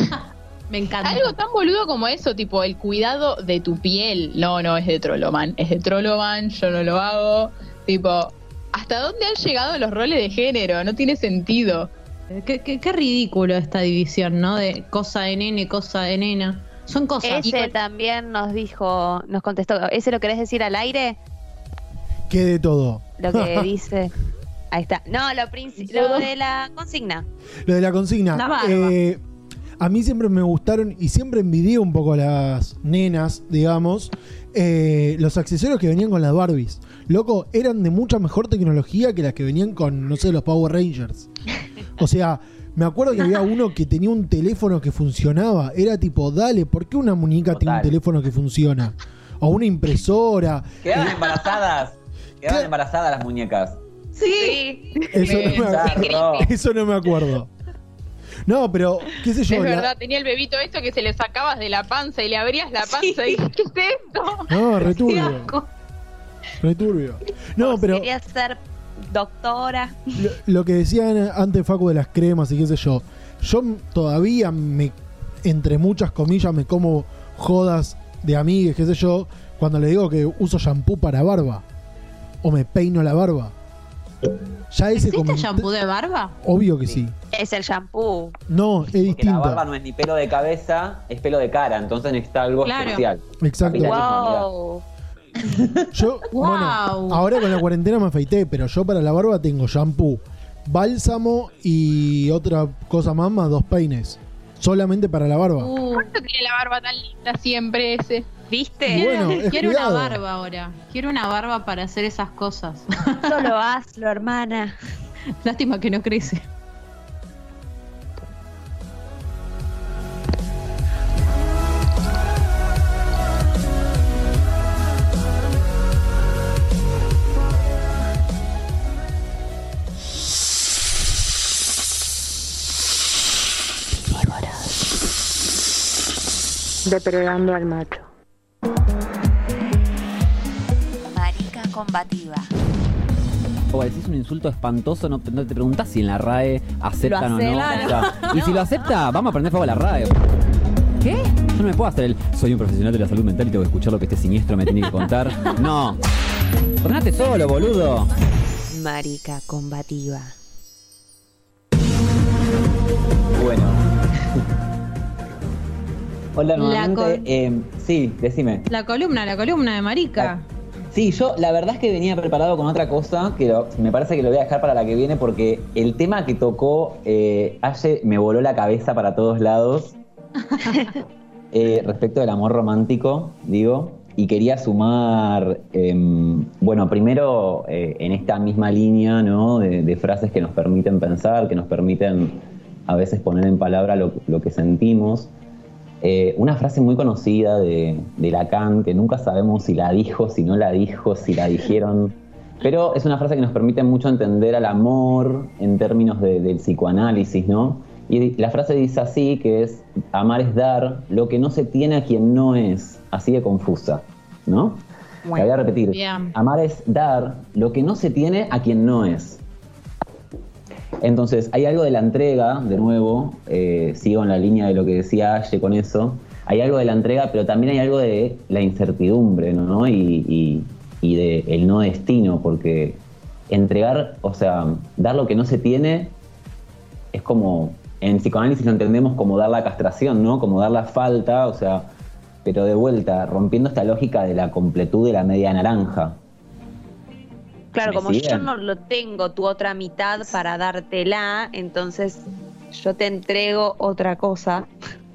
Speaker 3: Me encanta.
Speaker 5: Algo tan boludo como eso, tipo el cuidado de tu piel. No, no, es de Trolloman. Es de Trolloman, yo no lo hago. Tipo, ¿hasta dónde han llegado los roles de género? No tiene sentido.
Speaker 3: Qué, qué- qué ridículo esta división, ¿no? De cosa de nene, cosa de nena. Son cosas.
Speaker 4: Ese también nos dijo, nos contestó. ¿Ese lo querés decir al aire?
Speaker 8: Que de todo.
Speaker 4: Lo que dice. Ahí está. No, lo, de la consigna.
Speaker 8: Lo de la consigna.
Speaker 3: La.
Speaker 8: Eh, a mí siempre me gustaron y siempre envidié un poco a las nenas, digamos, eh, los accesorios que venían con las Barbies. Loco, eran de mucha mejor tecnología que las que venían con, no sé, los Power Rangers. O sea, me acuerdo que había uno que tenía un teléfono que funcionaba. Era tipo, dale, ¿por qué una muñeca tiene un teléfono que funciona? O una impresora.
Speaker 7: Quedaban embarazadas. Quedaban embarazadas las muñecas.
Speaker 4: Sí.
Speaker 8: Eso no, me. Eso no me acuerdo. No, pero, qué sé yo.
Speaker 5: es
Speaker 8: la-
Speaker 5: verdad, tenía el bebito esto que se le sacabas de la panza y le abrías la panza y ¿qué es esto?
Speaker 8: No, returbio. Returbio. No, pero
Speaker 4: Quería ser doctora.
Speaker 8: lo, lo que decían antes Facu de las cremas y qué sé yo. Yo todavía me, entre muchas comillas, me como jodas de amigues, qué sé yo, cuando le digo que uso shampoo para barba. O me peino la barba. Ya ese
Speaker 3: ¿Existe
Speaker 8: como.
Speaker 3: shampoo de barba?
Speaker 8: Obvio que sí.
Speaker 4: Es el shampoo.
Speaker 8: No, es
Speaker 7: Que la
Speaker 8: distinto.
Speaker 7: barba no es ni pelo de cabeza, es pelo de cara, entonces necesita algo
Speaker 3: Claro.
Speaker 7: especial.
Speaker 8: Exacto.
Speaker 4: Wow.
Speaker 8: Yo,
Speaker 3: Wow.
Speaker 8: bueno, ahora con la cuarentena me afeité, pero yo para la barba tengo shampoo, bálsamo y otra cosa más, más dos peines. Solamente para la barba.
Speaker 3: Uh,
Speaker 5: ¿Cuánto tiene la barba tan linda siempre ese?
Speaker 4: ¿Viste?
Speaker 8: Bueno,
Speaker 3: quiero
Speaker 8: cuidado.
Speaker 3: una barba ahora. Quiero una barba para hacer esas cosas.
Speaker 4: Solo hazlo, hermana.
Speaker 3: Lástima que no crece.
Speaker 10: Depredando al macho.
Speaker 4: Marica combativa.
Speaker 13: O decís un insulto espantoso, no, no te preguntás si en la RAE aceptan o no.
Speaker 9: aceptan.
Speaker 13: O sea, y si lo acepta, vamos a aprender fuego a la RAE. ¿Qué? Yo no me puedo hacer el. Soy un profesional de la salud mental y tengo que escuchar lo que este siniestro me tiene que contar. No. Ordenate solo, boludo.
Speaker 4: Marica combativa.
Speaker 7: Bueno. Hola
Speaker 3: La
Speaker 7: nuevamente.
Speaker 3: con-
Speaker 7: Eh, sí, decime.
Speaker 3: La columna, la columna de Marica.
Speaker 7: Sí, yo la verdad es que venía preparado con otra cosa, que lo- me parece que lo voy a dejar para la que viene porque el tema que tocó eh, Aye me voló la cabeza para todos lados. eh, respecto del amor romántico, digo, y quería sumar, em, bueno, primero eh, en esta misma línea, ¿no? De, de frases que nos permiten pensar, que nos permiten a veces poner en palabra lo, lo que sentimos. Eh, una frase muy conocida de, de Lacan, que nunca sabemos si la dijo, si no la dijo, si la dijeron, pero es una frase que nos permite mucho entender al amor en términos de- del psicoanálisis, ¿no? Y la frase dice así, que es, amar es dar lo que no se tiene a quien no es, así de confusa, ¿no? La voy a repetir.
Speaker 3: Bien.
Speaker 7: Amar es dar lo que no se tiene a quien no es. Entonces, hay algo de la entrega, de nuevo, eh, sigo en la línea de lo que decía Aye con eso, hay algo de la entrega, pero también hay algo de la incertidumbre, ¿no? Y, y, y de el no destino, porque entregar, o sea, dar lo que no se tiene es como, en psicoanálisis lo entendemos como dar la castración, ¿no? Como dar la falta, o sea, pero de vuelta, rompiendo esta lógica de la completud de la media naranja.
Speaker 4: Claro,
Speaker 7: ¿Me
Speaker 4: como yo no lo tengo tu otra mitad para dártela, entonces yo te entrego otra cosa.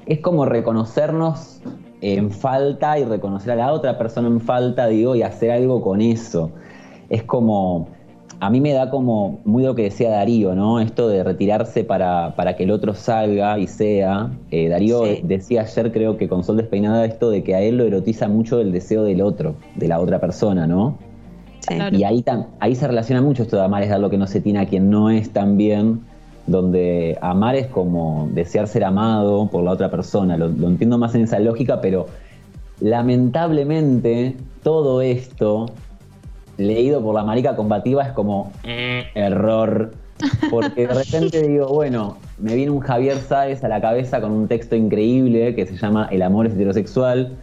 Speaker 7: es como reconocernos en falta y reconocer a la otra persona en falta, digo, y hacer algo con eso. Es como, a mí me da como muy lo que decía Darío, ¿no? Esto de retirarse para, para que el otro salga y sea. Eh, Darío
Speaker 4: Sí.
Speaker 7: decía ayer, creo que con Sol Despeinada, esto de que a él lo erotiza mucho el deseo del otro, de la otra persona, ¿no?
Speaker 4: Sí.
Speaker 3: Claro.
Speaker 7: Y ahí, tam- ahí se relaciona mucho esto de amar es dar lo que no se tiene a quien no es también, donde amar es como desear ser amado por la otra persona. Lo, lo entiendo más en esa lógica, pero lamentablemente todo esto, leído por la marica combativa, es como "Eh, error. Porque de repente digo, bueno, me viene un Javier Sáez a la cabeza con un texto increíble que se llama El amor es heterosexual.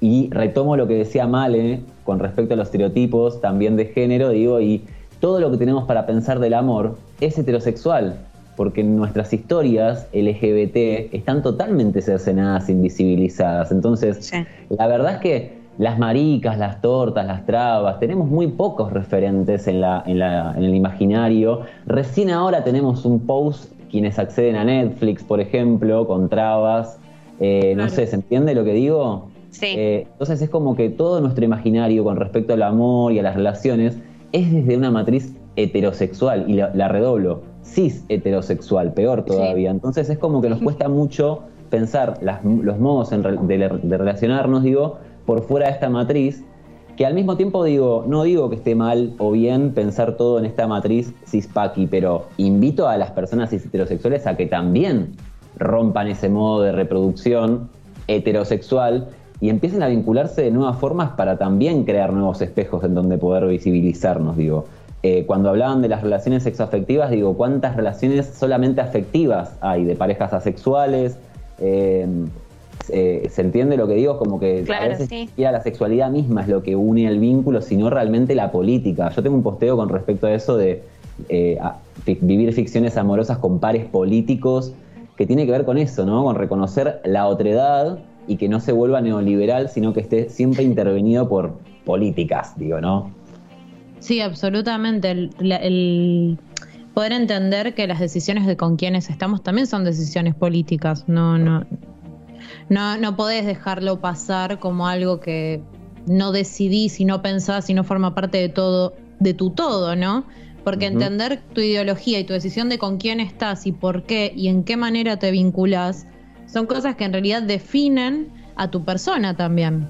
Speaker 7: Y retomo lo que decía Male con respecto a los estereotipos también de género, digo, y todo lo que tenemos para pensar del amor es heterosexual, porque nuestras historias LGBT están totalmente cercenadas, invisibilizadas. Entonces,
Speaker 4: Sí.
Speaker 7: la verdad es que las maricas, las tortas, las trabas, tenemos muy pocos referentes en, la, en, la- en el imaginario. Recién ahora tenemos un post, quienes acceden a Netflix, por ejemplo, con trabas. Eh, No sé, ¿se entiende lo que digo?
Speaker 4: Sí.
Speaker 7: Eh, entonces es como que todo nuestro imaginario con respecto al amor y a las relaciones es desde una matriz heterosexual, y la, la redoblo, cis heterosexual, peor todavía. Entonces es como que nos cuesta mucho pensar las- los modos en re- de, de relacionarnos, digo, por fuera de esta matriz, que al mismo tiempo digo, no digo que esté mal o bien pensar todo en esta matriz cispaqui, pero invito a las personas cis heterosexuales a que también rompan ese modo de reproducción heterosexual y empiecen a vincularse de nuevas formas para también crear nuevos espejos en donde poder visibilizarnos, digo. Eh, cuando hablaban de las relaciones sexoafectivas, digo, ¿cuántas relaciones solamente afectivas hay de parejas asexuales? Eh, eh, ¿Se entiende lo que digo? Como que
Speaker 4: Claro,
Speaker 7: a veces
Speaker 4: sí.
Speaker 7: siquiera la sexualidad misma es lo que une el vínculo, sino realmente la política. Yo tengo un posteo con respecto a eso de eh, a- vivir ficciones amorosas con pares políticos, que tiene que ver con eso, ¿no? Con reconocer la otredad y que no se vuelva neoliberal, sino que esté siempre intervenido por políticas, digo, ¿no?
Speaker 3: Sí, absolutamente. El, la- el poder entender que las decisiones de con quienes estamos también son decisiones políticas. No, no, no, no podés dejarlo pasar como algo que no decidís y no pensás y no forma parte de todo, de tu todo, ¿no? Porque entender tu ideología y tu decisión de con quién estás y por qué y en qué manera te vinculás son cosas que en realidad definen a tu persona también.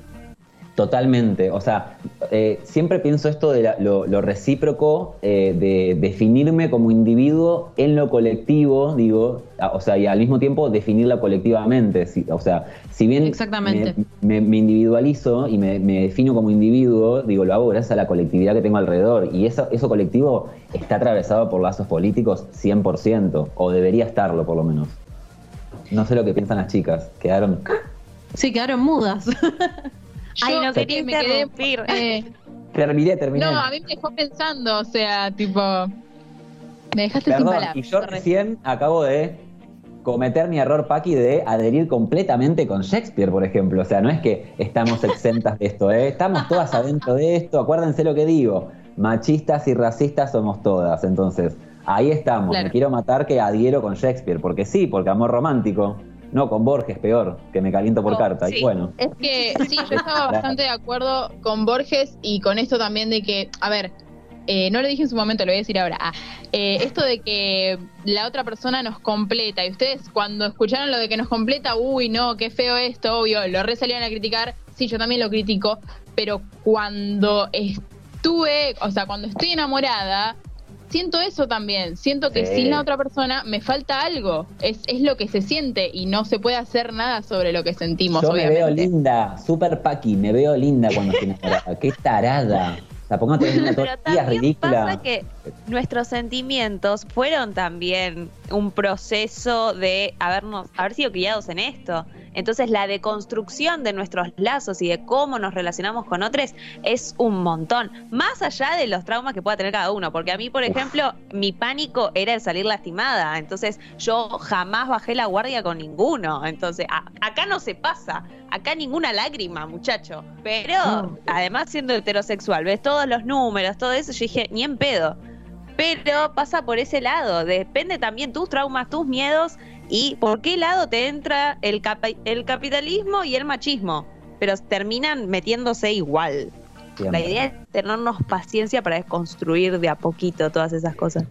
Speaker 7: Totalmente, o sea, eh, siempre pienso esto de la- lo, lo recíproco, eh, de definirme como individuo en lo colectivo, digo, a- o sea, y al mismo tiempo definirla colectivamente, si- o sea, si bien
Speaker 3: Exactamente.
Speaker 7: Me, me- me individualizo y me, me defino como individuo, digo, lo hago gracias a la colectividad que tengo alrededor, y eso, eso colectivo está atravesado por lazos políticos 100%, o debería estarlo por lo menos. No sé lo que piensan las chicas, quedaron...
Speaker 3: Sí, quedaron mudas.
Speaker 4: Ay,
Speaker 5: Yo
Speaker 4: no quería
Speaker 5: me quedé- eh,
Speaker 7: Terminé, terminé.
Speaker 5: no, a mí me dejó pensando, o sea, tipo. Me dejaste sin
Speaker 7: Perdón,
Speaker 5: palabras.
Speaker 7: y yo recién acabo de cometer mi error, Paqui, de adherir completamente con Shakespeare, por ejemplo. O sea, no es que estamos exentas de esto, ¿eh? estamos todas adentro de esto. Acuérdense lo que digo, machistas y racistas somos todas. Entonces, ahí estamos.
Speaker 5: Claro.
Speaker 7: Me quiero matar que adhiero con Shakespeare, porque sí, porque amor romántico. No, con Borges, peor, que me caliento por
Speaker 5: Oh,
Speaker 7: carta.
Speaker 5: sí.
Speaker 7: Y bueno,
Speaker 5: Es que sí, yo estaba bastante de acuerdo con Borges y con esto también de que, a ver, eh, no lo dije en su momento, lo voy a decir ahora. Ah, eh, esto de que la otra persona nos completa y ustedes cuando escucharon lo de que nos completa, uy, no, qué feo esto, obvio, lo resalieron a criticar, sí, yo también lo critico, pero cuando estuve, o sea, cuando estoy enamorada, siento eso también, siento que sin la otra persona me falta algo, es, es lo que se siente y no se puede hacer nada sobre lo que sentimos,
Speaker 7: yo me veo
Speaker 5: obviamente.
Speaker 7: linda, super paqui, me veo linda cuando estoy enamorada. Qué tarada. Sea, linda todos
Speaker 4: Pero
Speaker 7: ridícula.
Speaker 4: pasa que nuestros sentimientos fueron también un proceso de habernos, haber sido criados en esto. Entonces la deconstrucción de nuestros lazos y de cómo nos relacionamos con otros es un montón. Más allá de los traumas que pueda tener cada uno. Porque a mí, por ejemplo, mi pánico era el salir lastimada. Entonces yo jamás bajé la guardia con ninguno. Entonces a- acá no se pasa. Acá ninguna lágrima, muchacho. Pero además siendo heterosexual, ves todos los números, todo eso, yo dije, ni en pedo. Pero pasa por ese lado, depende también tus traumas, tus miedos y por qué lado te entra el, capa- el capitalismo y el machismo. Pero terminan metiéndose igual. La idea es tenernos paciencia para desconstruir de a poquito todas esas cosas.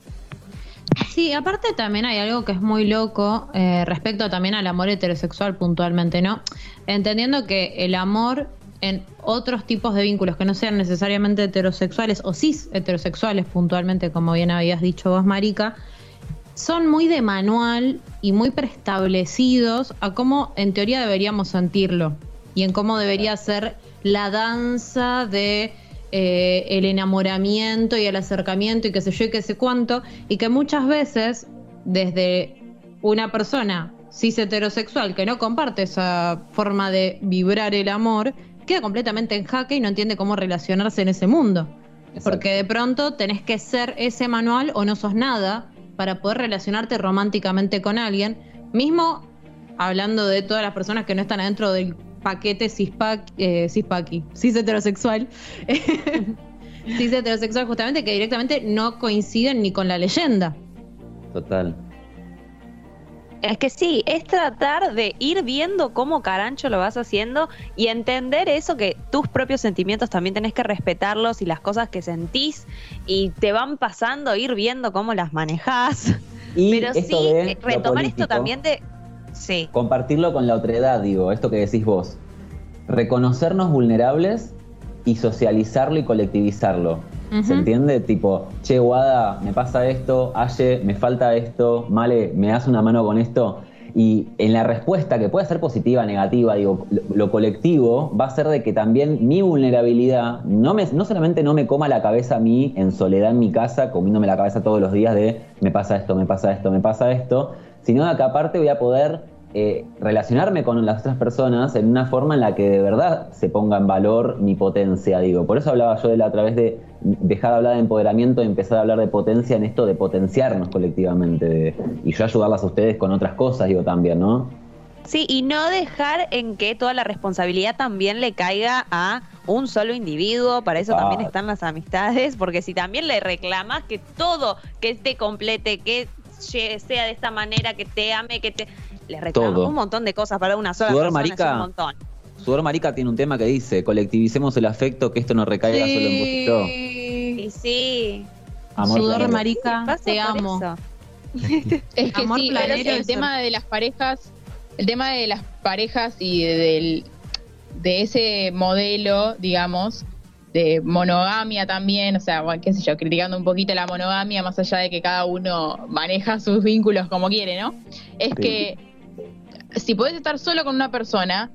Speaker 3: Sí, aparte también hay algo que es muy loco eh, respecto también al amor heterosexual puntualmente, ¿no? Entendiendo que el amor en otros tipos de vínculos que no sean necesariamente heterosexuales o cis heterosexuales puntualmente, como bien habías dicho vos, Marica, son muy de manual y muy preestablecidos a cómo en teoría deberíamos sentirlo y en cómo debería ser la danza de eh, el enamoramiento y el acercamiento y qué sé yo y qué sé cuánto y que muchas veces desde una persona cis heterosexual que no comparte esa forma de vibrar el amor queda completamente en jaque y no entiende cómo relacionarse en ese mundo. Porque de pronto tenés que ser ese manual o no sos nada para poder relacionarte románticamente con alguien. Mismo hablando de todas las personas que no están adentro del paquete cispac, eh, cispaqui, cis heterosexual. cis heterosexual justamente que directamente no coinciden ni con la leyenda.
Speaker 7: Total.
Speaker 4: Es que sí, es tratar de ir viendo cómo carancho lo vas haciendo y entender eso que tus propios sentimientos también tenés que respetarlos y las cosas que sentís y te van pasando, ir viendo cómo las manejás.
Speaker 7: Y
Speaker 4: Pero sí, eh, retomar esto también de... Sí.
Speaker 7: Compartirlo con la otredad, digo, esto que decís vos. Reconocernos vulnerables y socializarlo y colectivizarlo. ¿Se entiende? Tipo, che, Guada, me pasa esto, Aye, me falta esto, Male, ¿me das una mano con esto? Y en la respuesta, que puede ser positiva, negativa, digo, lo, lo colectivo va a ser de que también mi vulnerabilidad no, me, no solamente no me coma la cabeza a mí en soledad en mi casa, comiéndome la cabeza todos los días de me pasa esto, me pasa esto, me pasa esto, sino de que aparte voy a poder eh, relacionarme con las otras personas en una forma en la que de verdad se ponga en valor mi potencia, digo. Por eso hablaba yo de la a través de dejar de hablar de empoderamiento y empezar a hablar de potencia en esto de potenciarnos colectivamente. de- y yo ayudarlas a ustedes con otras cosas, digo, también, ¿no?
Speaker 4: Sí, y no dejar en que toda la responsabilidad también le caiga a un solo individuo, para eso también
Speaker 7: Ah.
Speaker 4: están las amistades, porque si también le reclamas que todo, que te complete, que sea de esta manera, que te ame, que te... Le reclamas
Speaker 7: Todo.
Speaker 4: un montón de cosas para una sola
Speaker 7: Sudor,
Speaker 4: persona,
Speaker 7: marica.
Speaker 4: es un montón.
Speaker 7: Sudor Marica tiene un tema que dice, colectivicemos el afecto, que esto no recaiga solo en vos y yo.
Speaker 4: Y sí.
Speaker 7: Amor
Speaker 3: Sudor
Speaker 7: planero.
Speaker 3: marica, te amo.
Speaker 5: Es que
Speaker 3: Amor
Speaker 5: sí,
Speaker 3: planero
Speaker 5: el tema de las parejas, el tema de las parejas y de, del, de ese modelo, digamos, de monogamia también, o sea, bueno, qué sé yo, criticando un poquito la monogamia, más allá de que cada uno maneja sus vínculos como quiere, ¿no? Es
Speaker 7: Sí.
Speaker 5: que si podés estar solo con una persona,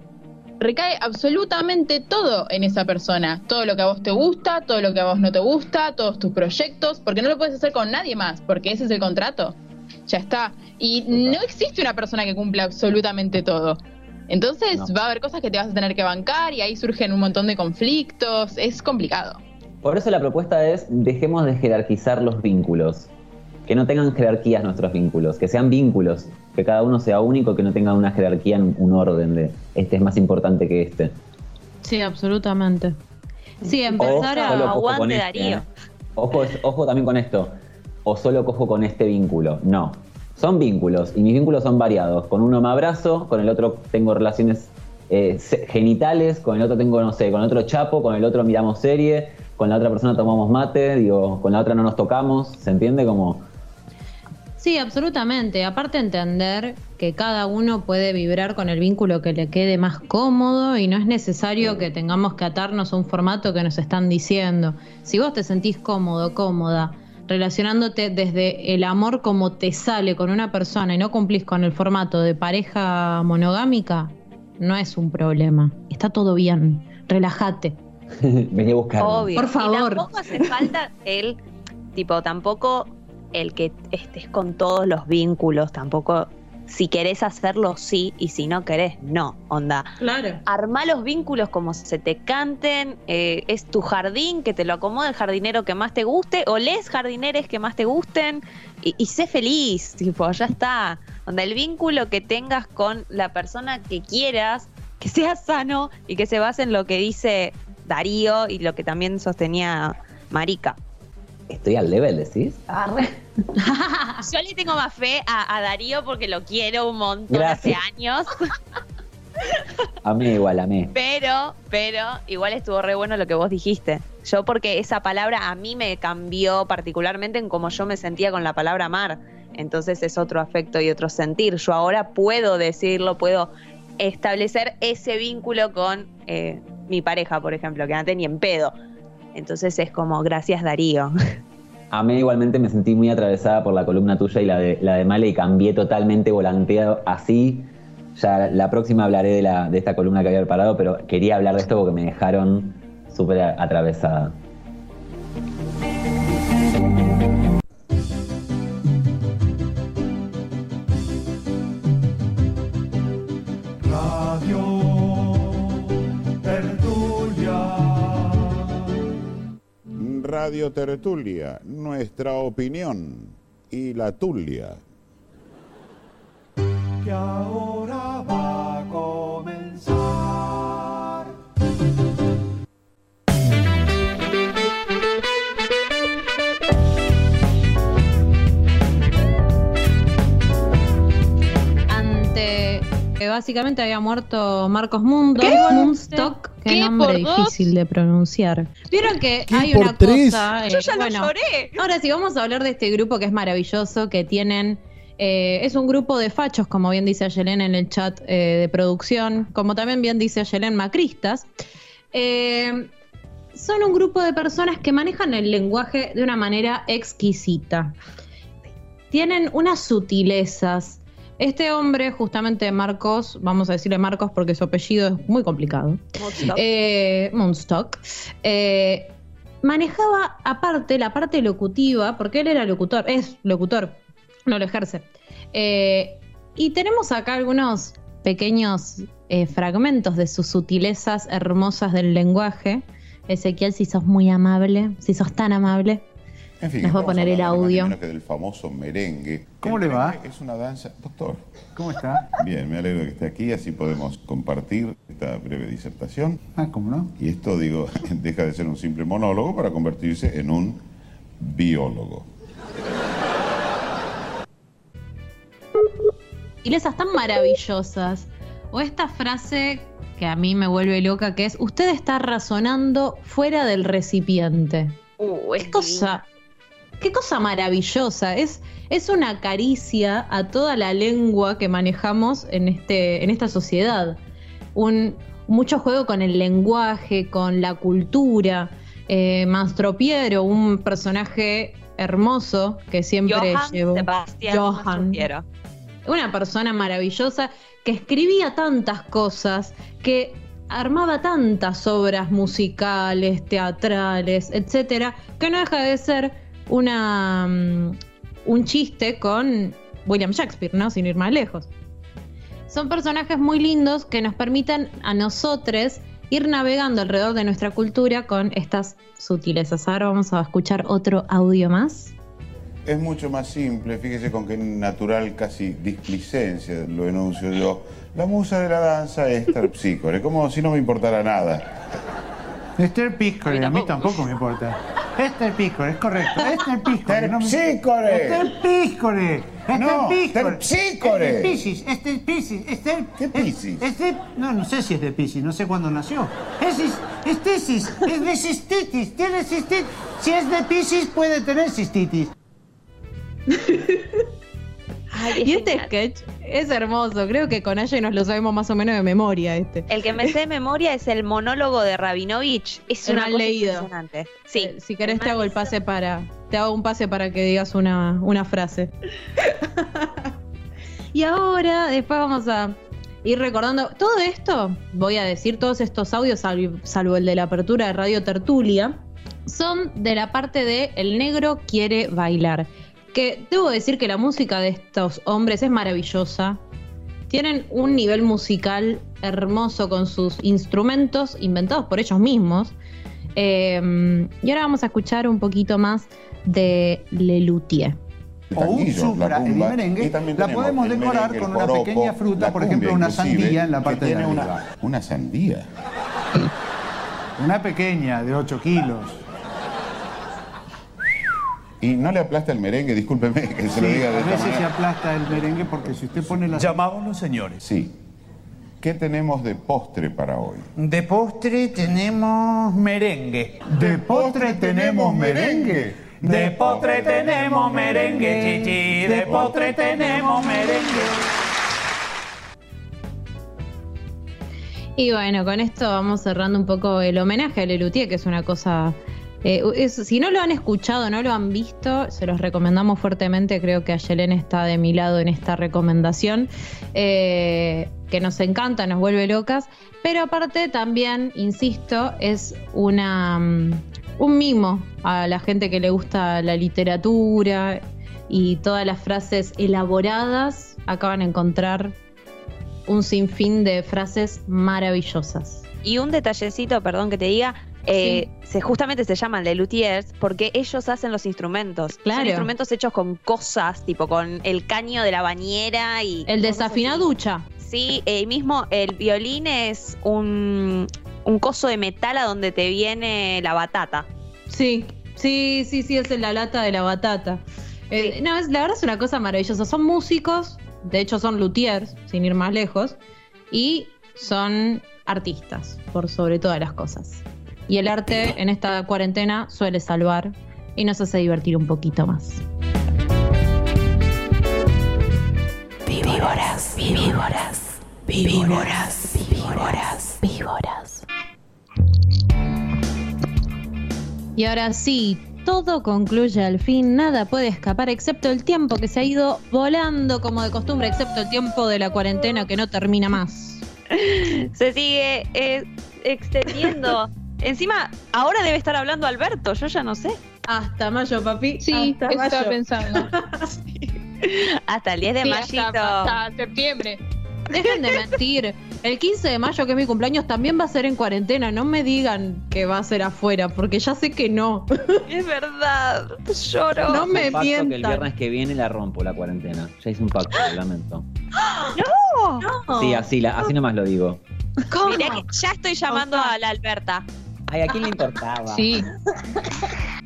Speaker 5: recae absolutamente todo en esa persona. Todo lo que a vos te gusta, todo lo que a vos no te gusta, todos tus proyectos, porque no lo puedes hacer con nadie más, porque ese es el contrato. Ya está. Y no existe una persona que cumpla absolutamente todo. Entonces
Speaker 7: No.
Speaker 5: va a haber cosas que te vas a tener que bancar y ahí surgen un montón de conflictos. Es complicado.
Speaker 7: Por eso la propuesta es, dejemos de jerarquizar los vínculos. Que no tengan jerarquías nuestros vínculos, que sean vínculos, que cada uno sea único, que no tenga una jerarquía en un orden de este es más importante que este.
Speaker 3: Sí, absolutamente. Sí, empezar a...
Speaker 4: Aguante,
Speaker 7: con este,
Speaker 4: Darío.
Speaker 7: ¿eh? Ojo, ojo también con esto. O solo cojo con este vínculo. No. son vínculos y mis vínculos son variados. Con uno me abrazo, con el otro tengo relaciones eh, genitales, con el otro tengo, no sé, con el otro chapo, con el otro miramos serie, con la otra persona tomamos mate, digo, con la otra no nos tocamos, ¿se entiende? Como,
Speaker 3: Sí, absolutamente. Aparte entender que cada uno puede vibrar con el vínculo que le quede más cómodo y no es necesario que tengamos que atarnos a un formato que nos están diciendo. Si vos te sentís cómodo, cómoda, relacionándote desde el amor como te sale con una persona y no cumplís con el formato de pareja monogámica, no es un problema. Está todo bien. Relájate.
Speaker 7: vení a buscar.
Speaker 4: Obvio.
Speaker 3: Por
Speaker 4: Y
Speaker 3: favor.
Speaker 4: tampoco hace falta el, tipo, tampoco el que estés con todos los vínculos, tampoco. Si querés hacerlo, sí, y si no querés, no. Onda.
Speaker 3: Claro.
Speaker 4: Armá los vínculos como se te canten, eh, es tu jardín, que te lo acomode el jardinero que más te guste, o les jardineres que más te gusten, y, y sé feliz, tipo, ya está. Onda, el vínculo que tengas con la persona que quieras, que sea sano y que se base en lo que dice Darío y lo que también sostenía Marica.
Speaker 7: Estoy al level, decís.
Speaker 4: Yo le tengo más fe a, a Darío porque lo quiero un montón
Speaker 7: Gracias.
Speaker 4: hace años.
Speaker 7: A mí igual, a mí.
Speaker 4: Pero, pero, igual estuvo re bueno lo que vos dijiste. Yo porque esa palabra a mí me cambió particularmente en cómo yo me sentía con la palabra amar. Entonces es otro afecto y otro sentir. Yo ahora puedo decirlo, puedo establecer ese vínculo con eh, mi pareja, por ejemplo, que antes ni en pedo. Entonces es como, gracias Darío.
Speaker 7: A mí igualmente me sentí muy atravesada por la columna tuya y la de, la de Male y cambié totalmente volanteado así. Ya la próxima hablaré de, la, de esta columna que había preparado, pero quería hablar de esto porque me dejaron súper atravesada.
Speaker 14: Radio Tertulia,
Speaker 15: nuestra opinión y la tulia.
Speaker 3: Básicamente había muerto Marcos Mundo,
Speaker 5: ¿Qué?
Speaker 3: Munstock, qué,
Speaker 5: ¿Qué?
Speaker 3: nombre difícil de pronunciar. Vieron que hay
Speaker 8: ¿Por
Speaker 3: una
Speaker 8: tres?
Speaker 3: cosa. eh,
Speaker 4: Yo ya
Speaker 3: bueno,
Speaker 4: lo lloré.
Speaker 3: Ahora sí, vamos a hablar de este grupo que es maravilloso, que tienen. eh, es un grupo de fachos, como bien dice Ayelen en el chat eh, de producción, como también bien dice Ayelen, macristas. Eh, son un grupo de personas que manejan el lenguaje de una manera exquisita. Tienen unas sutilezas. Este hombre, justamente Marcos, vamos a decirle Marcos porque su apellido es muy complicado.
Speaker 4: Woodstock.
Speaker 3: Eh, eh, manejaba aparte la parte locutiva, porque él era locutor, es locutor, no lo ejerce. Eh, y tenemos acá algunos pequeños fragmentos de sus sutilezas hermosas del lenguaje. Ezequiel, si sos muy amable, si sos tan amable,
Speaker 15: En fin,
Speaker 3: nos voy a poner el audio.
Speaker 15: menos que del famoso merengue.
Speaker 16: ¿Cómo
Speaker 15: El
Speaker 16: le va?
Speaker 15: Es una danza. Doctor.
Speaker 16: ¿Cómo está?
Speaker 15: Bien, me alegro de que esté aquí, así podemos compartir esta breve disertación.
Speaker 16: Ah, ¿cómo no?
Speaker 15: Y esto, digo, deja de ser un simple monólogo para convertirse en un biólogo.
Speaker 3: sutilezas tan maravillosas. O esta frase que a mí me vuelve loca, que es, usted está razonando fuera del recipiente.
Speaker 4: Uh, es
Speaker 3: Qué cosa, qué cosa maravillosa. Es, es una caricia a toda la lengua que manejamos en, este, en esta sociedad. Un, mucho juego con el lenguaje, con la cultura. Eh, Mastro Piero, un personaje hermoso que siempre
Speaker 4: Johann
Speaker 3: llevó.
Speaker 4: Sebastián
Speaker 3: Johann. Una persona maravillosa que escribía tantas cosas, que armaba tantas obras musicales, teatrales, etcétera, que no deja de ser una mm, un chiste con William Shakespeare, ¿no? Sin ir más lejos. Son personajes muy lindos que nos permiten a nosotros ir navegando alrededor de nuestra cultura con estas sutilezas. Ahora vamos a escuchar otro audio más.
Speaker 15: Es mucho más simple, fíjese con qué natural casi displicencia lo enuncio yo. La musa de la danza es Terpsícore, como si no me importara nada.
Speaker 16: Esther Piscore, a mí tampoco me importa. Esther Piscore, es correcto. Esther Piscore. no me-
Speaker 15: ¡Terpsícore!
Speaker 16: Esther Piscore.
Speaker 15: No,
Speaker 16: Piscis.
Speaker 15: Terpsícore.
Speaker 16: Este Piscis, este es Piscis, este
Speaker 15: ¿Qué Piscis?
Speaker 16: Este, no, no sé si es de Piscis, no sé cuándo nació. Es, es tisis, es de cistitis, tiene cistitis. Si es de Piscis puede tener cistitis.
Speaker 3: Y este sketch es hermoso. Creo que con ella nos lo sabemos más o menos de memoria este.
Speaker 4: El que me sé de memoria es el monólogo de Rabinovich. Es
Speaker 3: Lo
Speaker 4: una
Speaker 3: han
Speaker 4: cosa
Speaker 3: leído.
Speaker 4: impresionante. Sí.
Speaker 3: Eh, Si querés te hago el pase para. Te hago un pase para que digas una, una frase. y ahora, después vamos a ir recordando. Todo esto, voy a decir, todos estos audios, salvo, salvo el de la apertura de Radio Tertulia, son de la parte de El negro quiere bailar. Que debo decir que la música de estos hombres es maravillosa. Tienen un nivel musical hermoso con sus instrumentos inventados por ellos mismos. Eh, y ahora vamos a escuchar un poquito más de Lelutier.
Speaker 16: O un supra,
Speaker 15: la
Speaker 16: el merengue, la podemos decorar
Speaker 15: merengue,
Speaker 16: con una pequeña fruta, por ejemplo, una sandía en la parte de arriba.
Speaker 15: una, una sandía.
Speaker 16: Una pequeña de 8 kilos.
Speaker 15: Y no le aplasta el merengue, discúlpeme que se lo
Speaker 16: Sí,
Speaker 15: diga de
Speaker 16: a veces se aplasta el merengue porque si usted pone la...
Speaker 15: Llamamos los señores. Sí. ¿Qué tenemos de postre para hoy?
Speaker 16: De postre tenemos merengue. De postre tenemos merengue.
Speaker 14: De postre tenemos merengue, chichi. De postre tenemos merengue.
Speaker 3: Y bueno, con esto vamos cerrando un poco el homenaje a Lelutier, que es una cosa. Eh, si no lo han escuchado, no lo han visto, se los recomendamos fuertemente. Creo que Ayelén está de mi lado en esta recomendación, eh, que nos encanta, nos vuelve locas. Pero aparte, también, insisto, es una mm, un mimo a la gente que le gusta la literatura y todas las frases elaboradas. Acaban de encontrar un sinfín de frases maravillosas.
Speaker 4: Y un detallecito, perdón que te diga, eh, se, justamente se llaman Lelutiers porque ellos hacen los instrumentos. Son instrumentos hechos con cosas, tipo con el caño de la bañera y.
Speaker 3: El desafinaducha.
Speaker 4: Sí, eh, mismo el violín es un, un coso de metal a donde te viene la batata.
Speaker 3: Sí, sí, sí, sí, es en la lata de la batata. Eh, No, es, la verdad es una cosa maravillosa. Son músicos, de hecho son luthiers, sin ir más lejos, y son artistas, por sobre todas las cosas. Y el arte en esta cuarentena suele salvar y nos hace divertir un poquito más.
Speaker 9: Víboras, víboras, víboras, víboras, víboras.
Speaker 3: Y ahora sí, todo concluye al fin, nada puede escapar excepto el tiempo que se ha ido volando como de costumbre, excepto el tiempo de la cuarentena que no termina más.
Speaker 4: Se sigue eh, extendiendo. Encima, ahora debe estar hablando Alberto, yo ya no sé.
Speaker 3: Hasta mayo, papi.
Speaker 5: Sí,
Speaker 3: Hasta
Speaker 5: eso estaba pensando.
Speaker 4: Hasta el 10 de
Speaker 5: Sí,
Speaker 4: mayo.
Speaker 5: hasta, hasta septiembre.
Speaker 3: Dejen de mentir. El 15 de mayo, que es mi cumpleaños, también va a ser en cuarentena. No me digan que va a ser afuera, porque ya sé que no.
Speaker 4: Es verdad, lloro.
Speaker 3: No me
Speaker 7: pacto que el
Speaker 3: mientan.
Speaker 7: viernes que viene la rompo la cuarentena. Ya hice un pacto, lo lamento.
Speaker 4: ¡No!
Speaker 7: Sí, así, la- así nomás lo digo.
Speaker 4: Mirá que ya estoy llamando a la Alberta.
Speaker 7: Ay, ¿a quién le importaba?
Speaker 5: Sí.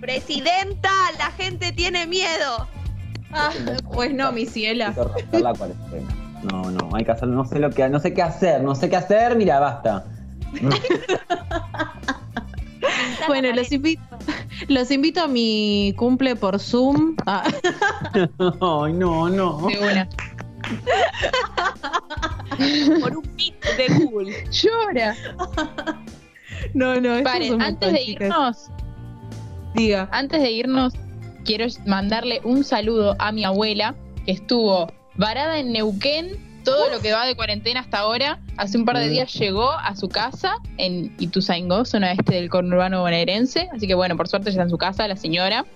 Speaker 4: Presidenta, la gente tiene miedo.
Speaker 3: Ah, pues no, mi ciela.
Speaker 7: Hay que romper la cuarentena. No, no, hay que hacer, no sé lo que, no sé qué hacer, no sé qué hacer, mira, basta.
Speaker 3: Bueno, los invito, los invito a mi cumple por Zoom. Ah,
Speaker 7: Ay, no, no.
Speaker 5: De una.
Speaker 4: Por un pit de Google.
Speaker 5: Llora.
Speaker 3: No, no, un
Speaker 5: antes
Speaker 3: montón,
Speaker 5: de
Speaker 3: chicas.
Speaker 5: irnos,
Speaker 3: Diga.
Speaker 5: antes de irnos, quiero mandarle un saludo a mi abuela, que estuvo varada en Neuquén todo lo que va de cuarentena hasta ahora. Hace un par de días llegó a su casa en Ituzaingó, zona este del conurbano bonaerense. Así que bueno, por suerte ya está en su casa la señora.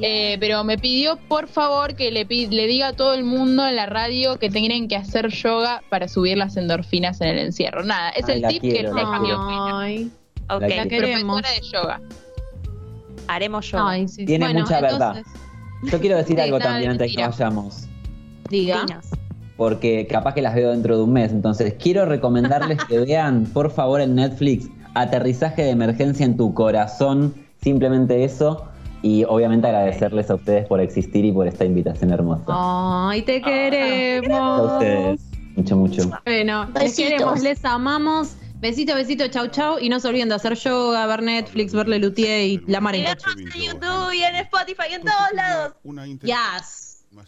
Speaker 5: Eh, pero me pidió por favor que le, diga a todo el mundo en la radio que tienen que hacer yoga para subir las endorfinas en el encierro. Nada, es
Speaker 7: Ay,
Speaker 5: el tip
Speaker 7: quiero,
Speaker 5: que le
Speaker 7: quiero.
Speaker 5: cambió.
Speaker 4: Ok,
Speaker 7: La
Speaker 3: la queremos.
Speaker 5: Profesora de yoga.
Speaker 4: haremos yoga.
Speaker 3: Ay, sí.
Speaker 7: Tiene
Speaker 3: Bueno,
Speaker 7: mucha verdad. Yo quiero decir
Speaker 5: Sí,
Speaker 7: algo también antes de que vayamos.
Speaker 3: Diga.
Speaker 7: Porque capaz que las veo dentro de un mes. Entonces, quiero recomendarles que vean, por favor, en Netflix, Aterrizaje de emergencia en tu corazón. Simplemente eso. Y obviamente agradecerles a ustedes por existir y por esta invitación hermosa.
Speaker 3: Ay, te
Speaker 7: A
Speaker 3: queremos.
Speaker 7: ustedes. Mucho, mucho.
Speaker 3: Bueno, les queremos, les amamos. Besito, besito, chau, chau. Y no se olviden de hacer yoga, ver Netflix, ver Lelutier y la mar en cacho.
Speaker 4: en YouTube y en Spotify y en todos lados.
Speaker 3: Yes.